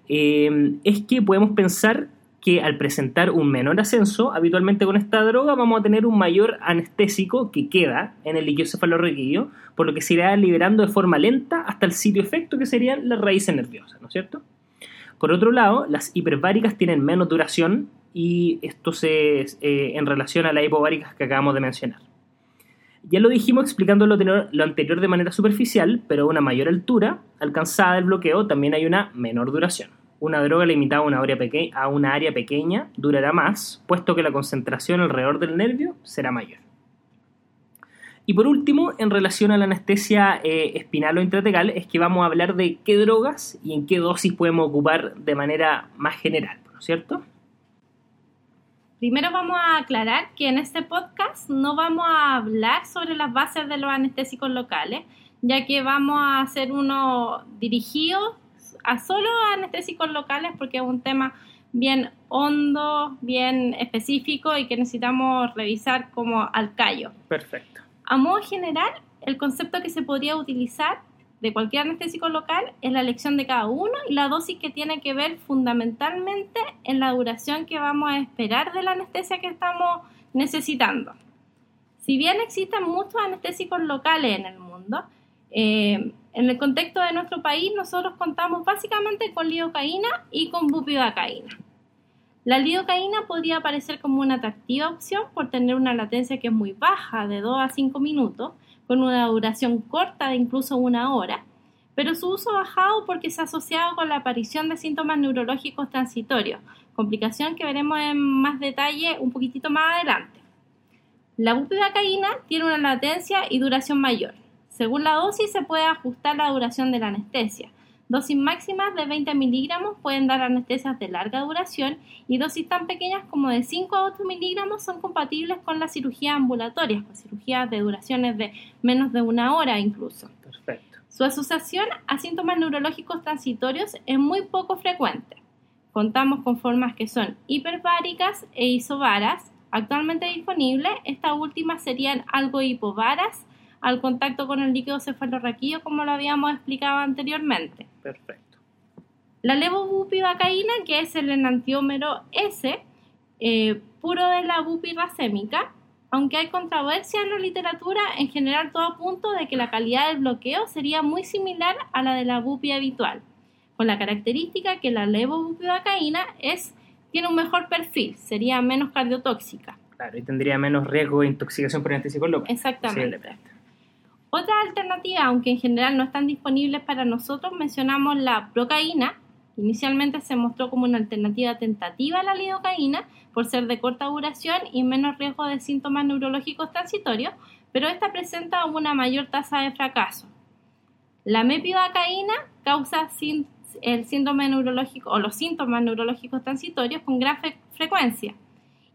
eh, es que podemos pensar que al presentar un menor ascenso, habitualmente con esta droga vamos a tener un mayor anestésico que queda en el líquido cefalorraquídeo, por lo que se irá liberando de forma lenta hasta el sitio efecto que serían las raíces nerviosas, ¿no es cierto? Por otro lado, las hiperbáricas tienen menos duración y esto se, eh, en relación a las hipováricas que acabamos de mencionar. Ya lo dijimos explicando lo, anterior de manera superficial, pero a una mayor altura alcanzada del bloqueo también hay una menor duración una droga limitada a una, área a una área pequeña durará más, puesto que la concentración alrededor del nervio será mayor. Y por último, en relación a la anestesia eh, espinal o intratecal, es que vamos a hablar de qué drogas y en qué dosis podemos ocupar de manera más general, ¿no es cierto? Primero vamos a aclarar que en este podcast no vamos a hablar sobre las bases de los anestésicos locales, ya que vamos a hacer uno dirigido a solo anestésicos locales porque es un tema bien hondo, bien específico y que necesitamos revisar como al callo. Perfecto. A modo general, el concepto que se podría utilizar de cualquier anestésico local es la elección de cada uno y la dosis que tiene que ver fundamentalmente en la duración que vamos a esperar de la anestesia que estamos necesitando. Si bien existen muchos anestésicos locales en el mundo, eh, en el contexto de nuestro país, nosotros contamos básicamente con lidocaína y con bupivacaína. La lidocaína podría aparecer como una atractiva opción por tener una latencia que es muy baja, de 2 a 5 minutos, con una duración corta de incluso una hora, pero su uso ha bajado porque se ha asociado con la aparición de síntomas neurológicos transitorios, complicación que veremos en más detalle un poquitito más adelante. La bupivacaína tiene una latencia y duración mayor, según la dosis se puede ajustar la duración de la anestesia. Dosis máximas de 20 miligramos pueden dar anestesias de larga duración y dosis tan pequeñas como de 5 a 8 miligramos son compatibles con la cirugía ambulatoria, con cirugías de duraciones de menos de una hora incluso. Perfecto. Su asociación a síntomas neurológicos transitorios es muy poco frecuente. Contamos con formas que son hiperbáricas e isovaras. Actualmente disponibles, estas últimas serían algo hipovaras al contacto con el líquido cefalorraquídeo, como lo habíamos explicado anteriormente. Perfecto. La levobupivacaína, que es el enantiómero S, eh, puro de la bupirracémica, aunque hay controversia en la literatura, en general todo apunta de que la calidad del bloqueo sería muy similar a la de la bupi habitual, con la característica que la levobupivacaína es, tiene un mejor perfil, sería menos cardiotóxica. Claro, y tendría menos riesgo de intoxicación por local. Exactamente. Otra alternativa, aunque en general no están disponibles para nosotros, mencionamos la procaína. Inicialmente se mostró como una alternativa tentativa a la lidocaína por ser de corta duración y menos riesgo de síntomas neurológicos transitorios, pero esta presenta una mayor tasa de fracaso. La mepivacaína causa el síndrome neurológico o los síntomas neurológicos transitorios con gran frecuencia.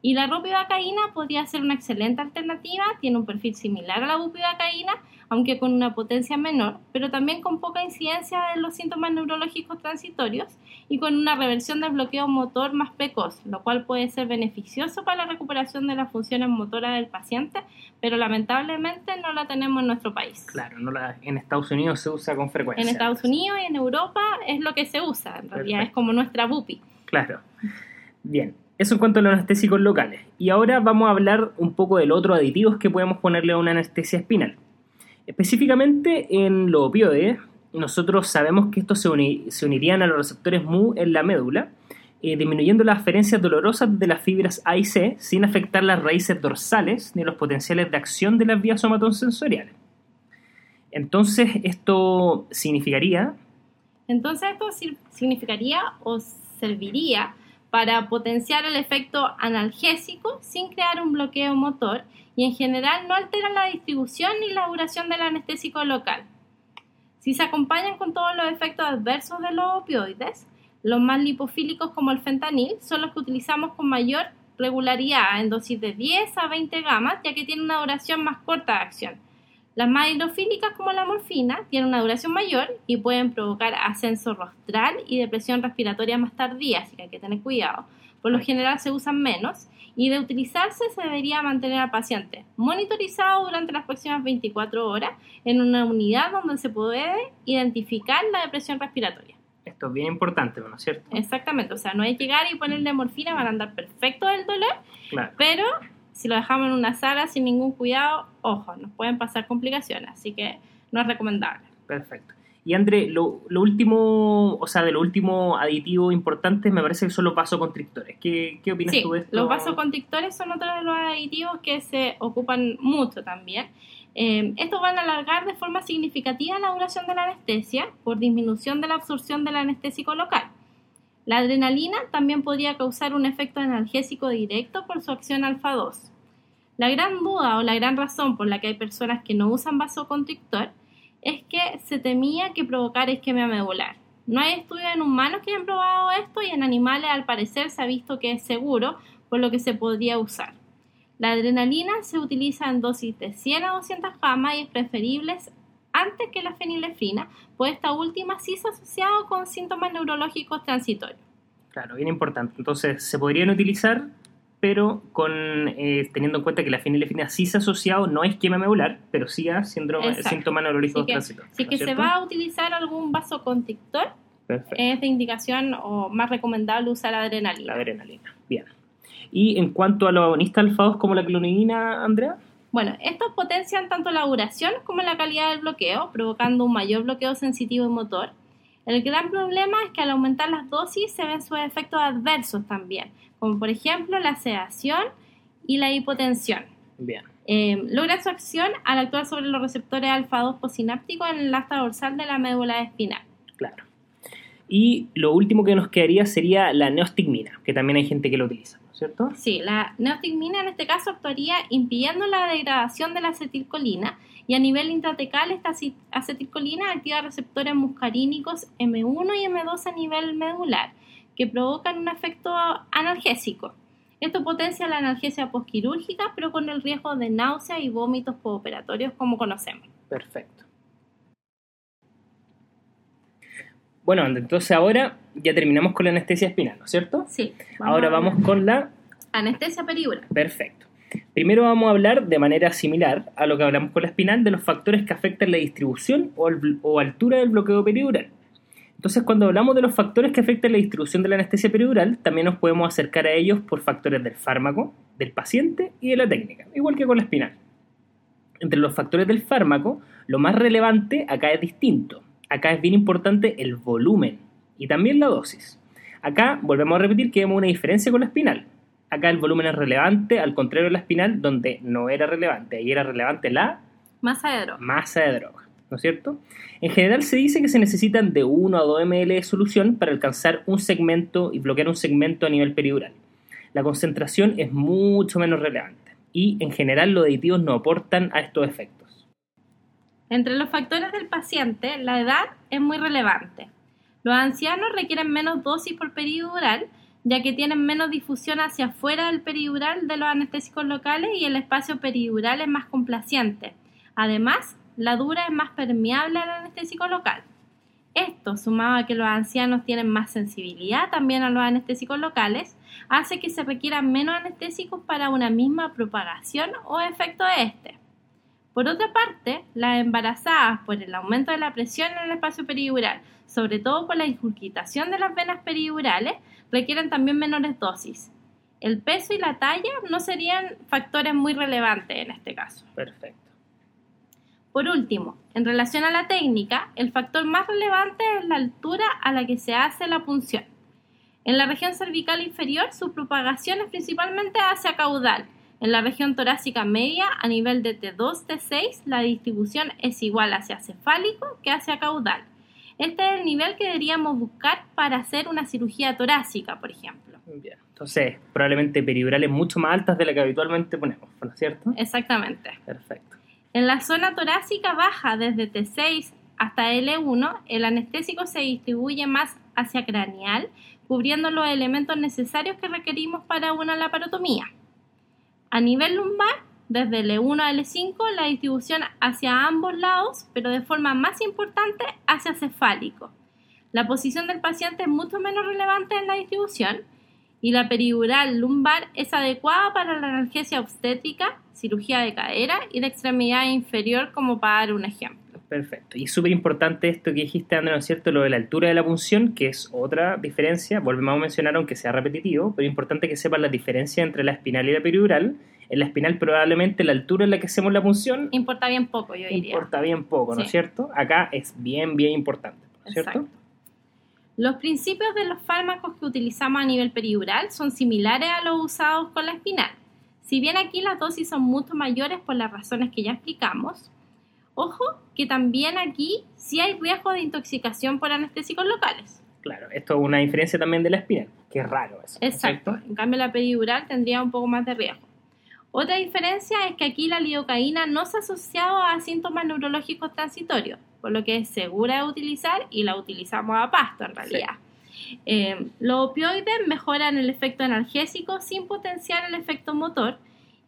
Y la ropivacaína podría ser una excelente alternativa, tiene un perfil similar a la bupivacaína, aunque con una potencia menor, pero también con poca incidencia de los síntomas neurológicos transitorios y con una reversión del bloqueo motor más precoz, lo cual puede ser beneficioso para la recuperación de las funciones motoras del paciente, pero lamentablemente no la tenemos en nuestro país. Claro, no la, en Estados Unidos se usa con frecuencia. En Estados Unidos y en Europa es lo que se usa, en realidad es como nuestra bupi. Claro. Bien, eso en cuanto a los anestésicos locales. Y ahora vamos a hablar un poco del otro aditivos que podemos ponerle a una anestesia espinal. Específicamente en los opioides, nosotros sabemos que estos se, unirían a los receptores MU en la médula, eh, disminuyendo las aferencias dolorosas de las fibras A y C sin afectar las raíces dorsales ni los potenciales de acción de las vías somatosensoriales. Entonces, esto significaría... Entonces, esto significaría o serviría para potenciar el efecto analgésico sin crear un bloqueo motor y en general no altera la distribución ni la duración del anestésico local. Si se acompañan con todos los efectos adversos de los opioides, los más lipofílicos como el fentanil son los que utilizamos con mayor regularidad en dosis de 10 a 20 gamas, ya que tienen una duración más corta de acción. Las más hidrofílicas como la morfina tienen una duración mayor y pueden provocar ascenso rostral y depresión respiratoria más tardía, así que hay que tener cuidado. Por lo general se usan menos y de utilizarse se debería mantener al paciente monitorizado durante las próximas 24 horas en una unidad donde se puede identificar la depresión respiratoria. Esto es bien importante, ¿no es cierto? Exactamente, o sea, no hay que llegar y ponerle morfina, van a andar perfecto el dolor, pero si lo dejamos en una sala sin ningún cuidado, ojo, nos pueden pasar complicaciones, así que no es recomendable. Perfecto. Y André, lo, último, o sea, de lo último aditivo importante me parece que son los vasoconstrictores. ¿Qué, qué opinas tú de esto? Los vasoconstrictores son otro de los aditivos que se ocupan mucho también. Eh, estos van a alargar de forma significativa la duración de la anestesia por disminución de la absorción del anestésico local. La adrenalina también podría causar un efecto analgésico directo por su acción alfa-2. La gran duda o la gran razón por la que hay personas que no usan vasoconstrictor es que se temía que provocara isquemia medular. No hay estudios en humanos que hayan probado esto y en animales al parecer se ha visto que es seguro, por lo que se podría usar. La adrenalina se utiliza en dosis de 100 a 200 gamas y es preferible antes que la fenilefrina, pues esta última sí se ha asociado con síntomas neurológicos transitorios. Claro, bien importante. Entonces, se podrían utilizar pero con eh, teniendo en cuenta que la fenilefrina sí se ha asociado, no a isquemia medular, pero sí a síndrome, síntomas neurológicos transitorios. Si que se va a utilizar algún vasoconstrictor, es de indicación o más recomendable usar adrenalina. La adrenalina, bien. Y en cuanto a los agonistas alfados como la clonidina, Andrea. Bueno, estos potencian tanto la duración como la calidad del bloqueo, provocando un mayor bloqueo sensitivo y motor. El gran problema es que al aumentar las dosis se ven sus efectos adversos también, como por ejemplo la sedación y la hipotensión. Bien. Eh, logra su acción al actuar sobre los receptores alfa-2 posinápticos en el asta dorsal de la médula espinal. Claro. Y lo último que nos quedaría sería la neostigmina, que también hay gente que lo utiliza, ¿cierto? Sí, la neostigmina en este caso actuaría impidiendo la degradación de la acetilcolina y a nivel intratecal esta acetilcolina activa receptores muscarínicos M1 y M2 a nivel medular que provocan un efecto analgésico. Esto potencia la analgesia postquirúrgica, pero con el riesgo de náusea y vómitos postoperatorios como conocemos. Perfecto. Bueno, entonces ahora ya terminamos con la anestesia espinal, ¿no es cierto? Sí. ahora vamos con la anestesia peridural. Perfecto. Primero vamos a hablar de manera similar a lo que hablamos con la espinal de los factores que afectan la distribución o, o altura del bloqueo peridural. Entonces, cuando hablamos de los factores que afectan la distribución de la anestesia peridural, también nos podemos acercar a ellos por factores del fármaco, del paciente y de la técnica, igual que con la espinal. Entre los factores del fármaco, lo más relevante acá es distinto. Acá es bien importante el volumen y también la dosis. Acá volvemos a repetir que vemos una diferencia con la espinal. Acá el volumen es relevante, al contrario de la espinal, donde no era relevante. Ahí era relevante la masa de droga. Masa de droga. ¿no es cierto? En general se dice que se necesitan de 1 a 2 ml de solución para alcanzar un segmento y bloquear un segmento a nivel peridural. La concentración es mucho menos relevante y en general los aditivos no aportan a estos efectos. Entre los factores del paciente, la edad es muy relevante. Los ancianos requieren menos dosis por peridural, ya que tienen menos difusión hacia afuera del peridural de los anestésicos locales y el espacio peridural es más complaciente. Además, la dura es más permeable al anestésico local. Esto, sumado a que los ancianos tienen más sensibilidad también a los anestésicos locales, hace que se requieran menos anestésicos para una misma propagación o efecto de este. Por otra parte, las embarazadas por el aumento de la presión en el espacio peridural, sobre todo por la injurgitación de las venas peridurales, requieren también menores dosis. El peso y la talla no serían factores muy relevantes en este caso. Perfecto. Por último, en relación a la técnica, el factor más relevante es la altura a la que se hace la punción. En la región cervical inferior, su propagación es principalmente hacia caudal, En la región torácica media, a nivel de T2, T6, la distribución es igual hacia cefálico que hacia caudal. Este es el nivel que deberíamos buscar para hacer una cirugía torácica, por ejemplo. Bien. Entonces, probablemente periurales mucho más altas de las que habitualmente ponemos, ¿no es cierto? Exactamente. Perfecto. En la zona torácica baja, desde T6 hasta L1, el anestésico se distribuye más hacia craneal, cubriendo los elementos necesarios que requerimos para una laparotomía. A nivel lumbar, desde L1 a L5, la distribución hacia ambos lados, pero de forma más importante hacia cefálico. La posición del paciente es mucho menos relevante en la distribución y la peridural lumbar es adecuada para la analgesia obstétrica, cirugía de cadera y de extremidad inferior, como para dar un ejemplo. Perfecto. Y súper importante esto que dijiste, Andrea, ¿no es cierto? Lo de la altura de la punción, que es otra diferencia. Volvemos a mencionar, aunque sea repetitivo, pero importante que sepan la diferencia entre la espinal y la peridural. En la espinal probablemente la altura en la que hacemos la punción Importa bien poco, yo diría. importa bien poco, ¿no es Sí. cierto? Acá es bien, bien importante, ¿no es cierto? Los principios de los fármacos que utilizamos a nivel peridural son similares a los usados con la espinal. Si bien aquí las dosis son mucho mayores por las razones que ya explicamos, ojo que también aquí sí hay riesgo de intoxicación por anestésicos locales. Claro, esto es una diferencia también de la espinal, que es raro eso. ¿no es Exacto. En cambio, la peridural tendría un poco más de riesgo. Otra diferencia es que aquí la lidocaína no se ha asociado a síntomas neurológicos transitorios, por lo que es segura de utilizar y la utilizamos a pasto en realidad. Eh, los opioides mejoran el efecto analgésico sin potenciar el efecto motor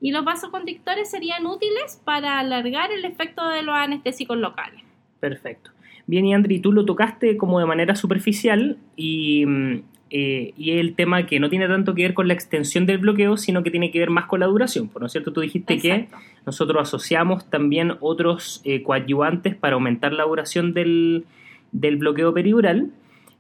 y los vasoconstrictores serían útiles para alargar el efecto de los anestésicos locales. Perfecto. Bien, y Andri, tú lo tocaste como de manera superficial y, mm, eh, y es el tema que no tiene tanto que ver con la extensión del bloqueo, sino que tiene que ver más con la duración. ¿Por no es cierto? Tú dijiste que nosotros asociamos también otros eh, coadyuvantes para aumentar la duración del, del bloqueo peridural.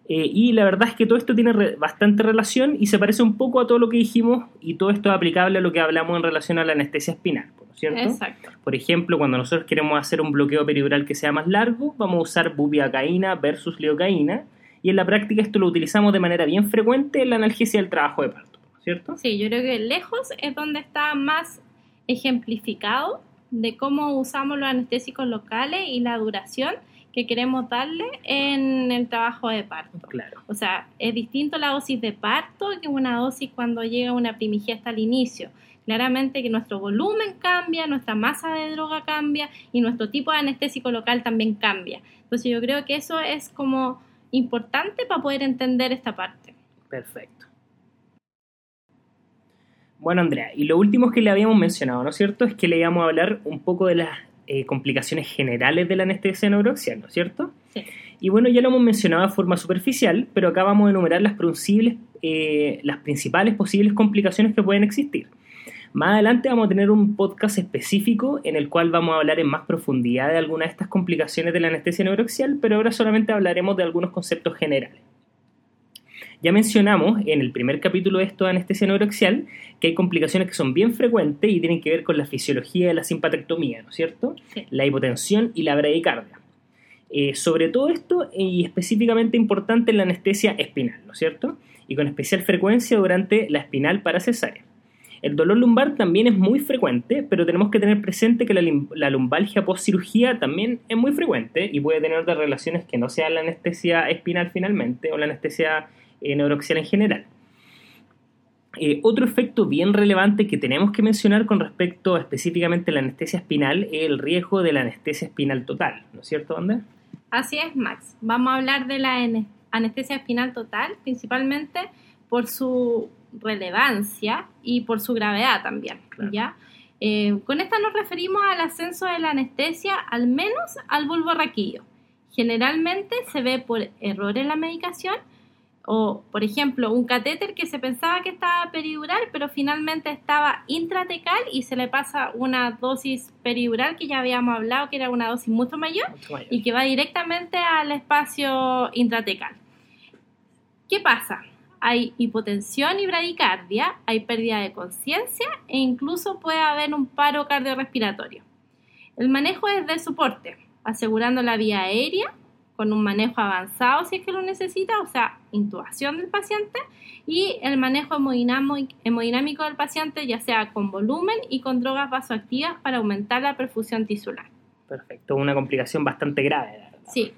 Eh, y la verdad es que todo esto tiene re- bastante relación y se parece un poco a todo lo que dijimos y todo esto es aplicable a lo que hablamos en relación a la anestesia espinal, ¿no es cierto? Exacto. Por ejemplo, cuando nosotros queremos hacer un bloqueo peridural que sea más largo, vamos a usar bupivacaína versus lidocaína y en la práctica esto lo utilizamos de manera bien frecuente en la analgesia del trabajo de parto, ¿no es cierto? Sí, yo creo que lejos es donde está más ejemplificado de cómo usamos los anestésicos locales y la duración que queremos darle en el trabajo de parto. Claro. O sea, es distinto la dosis de parto que una dosis cuando llega una primigesta al inicio. Claramente que nuestro volumen cambia, nuestra masa de droga cambia y nuestro tipo de anestésico local también cambia. Entonces yo creo que eso es como importante para poder entender esta parte. Perfecto. Bueno, Andrea, y lo último que le habíamos mencionado, ¿no es cierto? Es que le íbamos a hablar un poco de las eh, complicaciones generales de la anestesia neuroaxial, ¿no es cierto? Sí. Y bueno, ya lo hemos mencionado de forma superficial, pero acá vamos a enumerar las, posibles, eh, las principales posibles complicaciones que pueden existir. Más adelante vamos a tener un podcast específico en el cual vamos a hablar en más profundidad de algunas de estas complicaciones de la anestesia neuroaxial, pero ahora solamente hablaremos de algunos conceptos generales. Ya mencionamos en el primer capítulo de esto de anestesia neuroaxial que hay complicaciones que son bien frecuentes y tienen que ver con la fisiología de la simpatectomía, ¿no es cierto? Sí. La hipotensión y la bradicardia. Eh, sobre todo esto y específicamente importante en la anestesia espinal, ¿no es cierto? Y con especial frecuencia durante la espinal para cesárea. El dolor lumbar también es muy frecuente, pero tenemos que tener presente que la, la lumbalgia post cirugía también es muy frecuente y puede tener otras relaciones que no sean la anestesia espinal finalmente o la anestesia eh, en general. Eh, otro efecto bien relevante que tenemos que mencionar con respecto específicamente a la anestesia espinal es el riesgo de la anestesia espinal total, ¿no es cierto, Ander? Así es, Max. Vamos a hablar de la ane- anestesia espinal total, principalmente por su relevancia y por su gravedad también. Claro. ¿ya? Eh, con esta nos referimos al ascenso de la anestesia, al menos al bulbo raquídeo. Generalmente se ve por error en la medicación o, por ejemplo, un catéter que se pensaba que estaba peridural, pero finalmente estaba intratecal y se le pasa una dosis peridural que ya habíamos hablado que era una dosis mucho mayor Mucho mayor. y que va directamente al espacio intratecal. ¿Qué pasa? Hay hipotensión y bradicardia, hay pérdida de conciencia e incluso puede haber un paro cardiorrespiratorio. El manejo es de soporte, asegurando la vía aérea con un manejo avanzado si es que lo necesita, o sea, intubación del paciente, y el manejo hemodinámico del paciente, ya sea con volumen y con drogas vasoactivas para aumentar la perfusión tisular. Perfecto, una complicación bastante grave, verdad. Sí.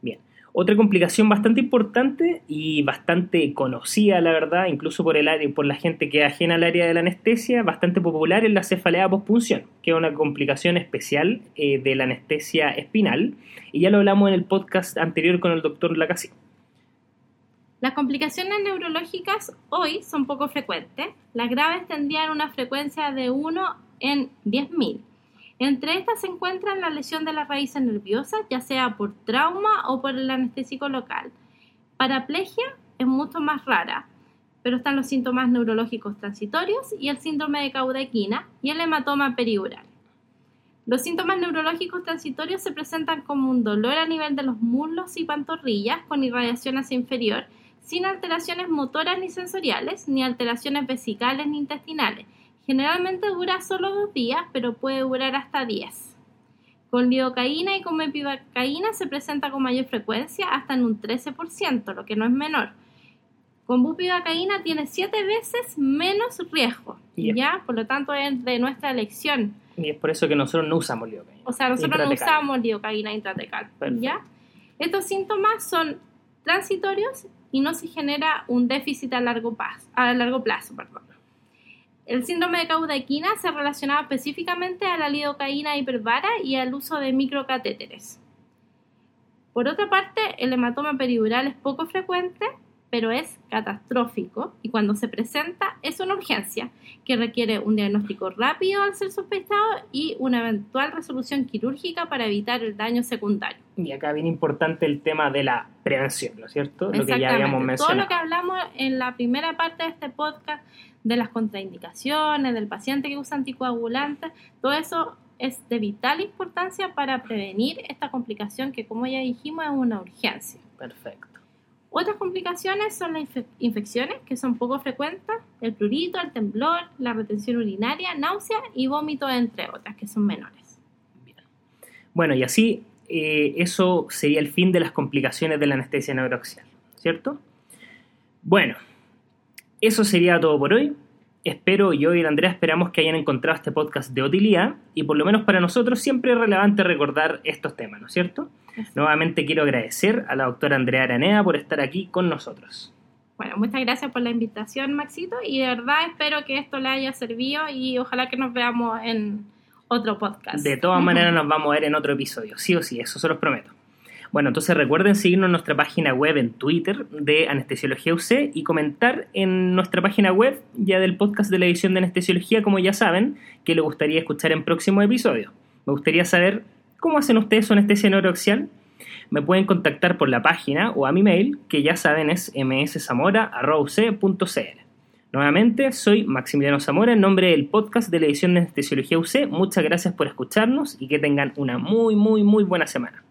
Bien. Otra complicación bastante importante y bastante conocida, la verdad, incluso por el área, por la gente que es ajena al área de la anestesia, bastante popular es la cefalea pospunción, que es una complicación especial eh, de la anestesia espinal, y ya lo hablamos en el podcast anterior con el doctor Lacassi. Las complicaciones neurológicas hoy son poco frecuentes. Las graves tendrían una frecuencia de 1 en 10.000. Entre estas se encuentran la lesión de las raíces nerviosas, ya sea por trauma o por el anestésico local. Paraplegia es mucho más rara, pero están los síntomas neurológicos transitorios y el síndrome de caudequina y el hematoma periural. Los síntomas neurológicos transitorios se presentan como un dolor a nivel de los muslos y pantorrillas con irradiación hacia inferior sin alteraciones motoras ni sensoriales, ni alteraciones vesicales ni intestinales. Generalmente dura solo dos días, pero puede durar hasta 10. Con lidocaína y con mepivacaína se presenta con mayor frecuencia, hasta en un 13%, lo que no es menor. Con bupivacaína tiene 7 veces menos riesgo, ¿ya? Por lo tanto es de nuestra elección. Y es por eso que nosotros no usamos lidocaína. O sea, nosotros no usamos lidocaína intratecal, ¿ya? Estos síntomas son transitorios y no se genera un déficit a largo, plazo, a largo plazo. Perdón. El síndrome de caudaquina se relacionaba específicamente a la lidocaína hipervara y al uso de microcatéteres. Por otra parte, el hematoma peridural es poco frecuente pero es catastrófico y cuando se presenta es una urgencia que requiere un diagnóstico rápido al ser sospechado y una eventual resolución quirúrgica para evitar el daño secundario. Y acá viene importante el tema de la prevención, ¿no es cierto? Lo que ya habíamos mencionado. Todo lo que hablamos en la primera parte de este podcast de las contraindicaciones, del paciente que usa anticoagulantes, todo eso es de vital importancia para prevenir esta complicación que, como ya dijimos, es una urgencia. Perfecto. Otras complicaciones son las infecciones, que son poco frecuentes, el prurito, el temblor, la retención urinaria, náusea y vómito, entre otras, que son menores. Bueno, y así eh, eso sería el fin de las complicaciones de la anestesia neuroaxial, ¿cierto? Bueno, eso sería todo por hoy. Espero, yo y Andrea esperamos que hayan encontrado este podcast de utilidad y por lo menos para nosotros siempre es relevante recordar estos temas, ¿no es cierto? Nuevamente quiero agradecer a la doctora Andrea Aranea por estar aquí con nosotros. Bueno, muchas gracias por la invitación, Maxito, y de verdad espero que esto le haya servido y ojalá que nos veamos en otro podcast. De todas maneras nos vamos a ver en otro episodio, sí o sí, eso se los prometo. Bueno, entonces recuerden seguirnos en nuestra página web en Twitter de Anestesiología UC y comentar en nuestra página web ya del podcast de la edición de Anestesiología, como ya saben, que les gustaría escuchar en próximo episodio. Me gustaría saber ¿Cómo hacen ustedes su anestesia neuroaxial? Me pueden contactar por la página o a mi mail, que ya saben es mszamora.uc.cl. Nuevamente, soy Maximiliano Zamora en nombre del podcast de la edición de Anestesiología UC. Muchas gracias por escucharnos y que tengan una muy, muy, muy buena semana.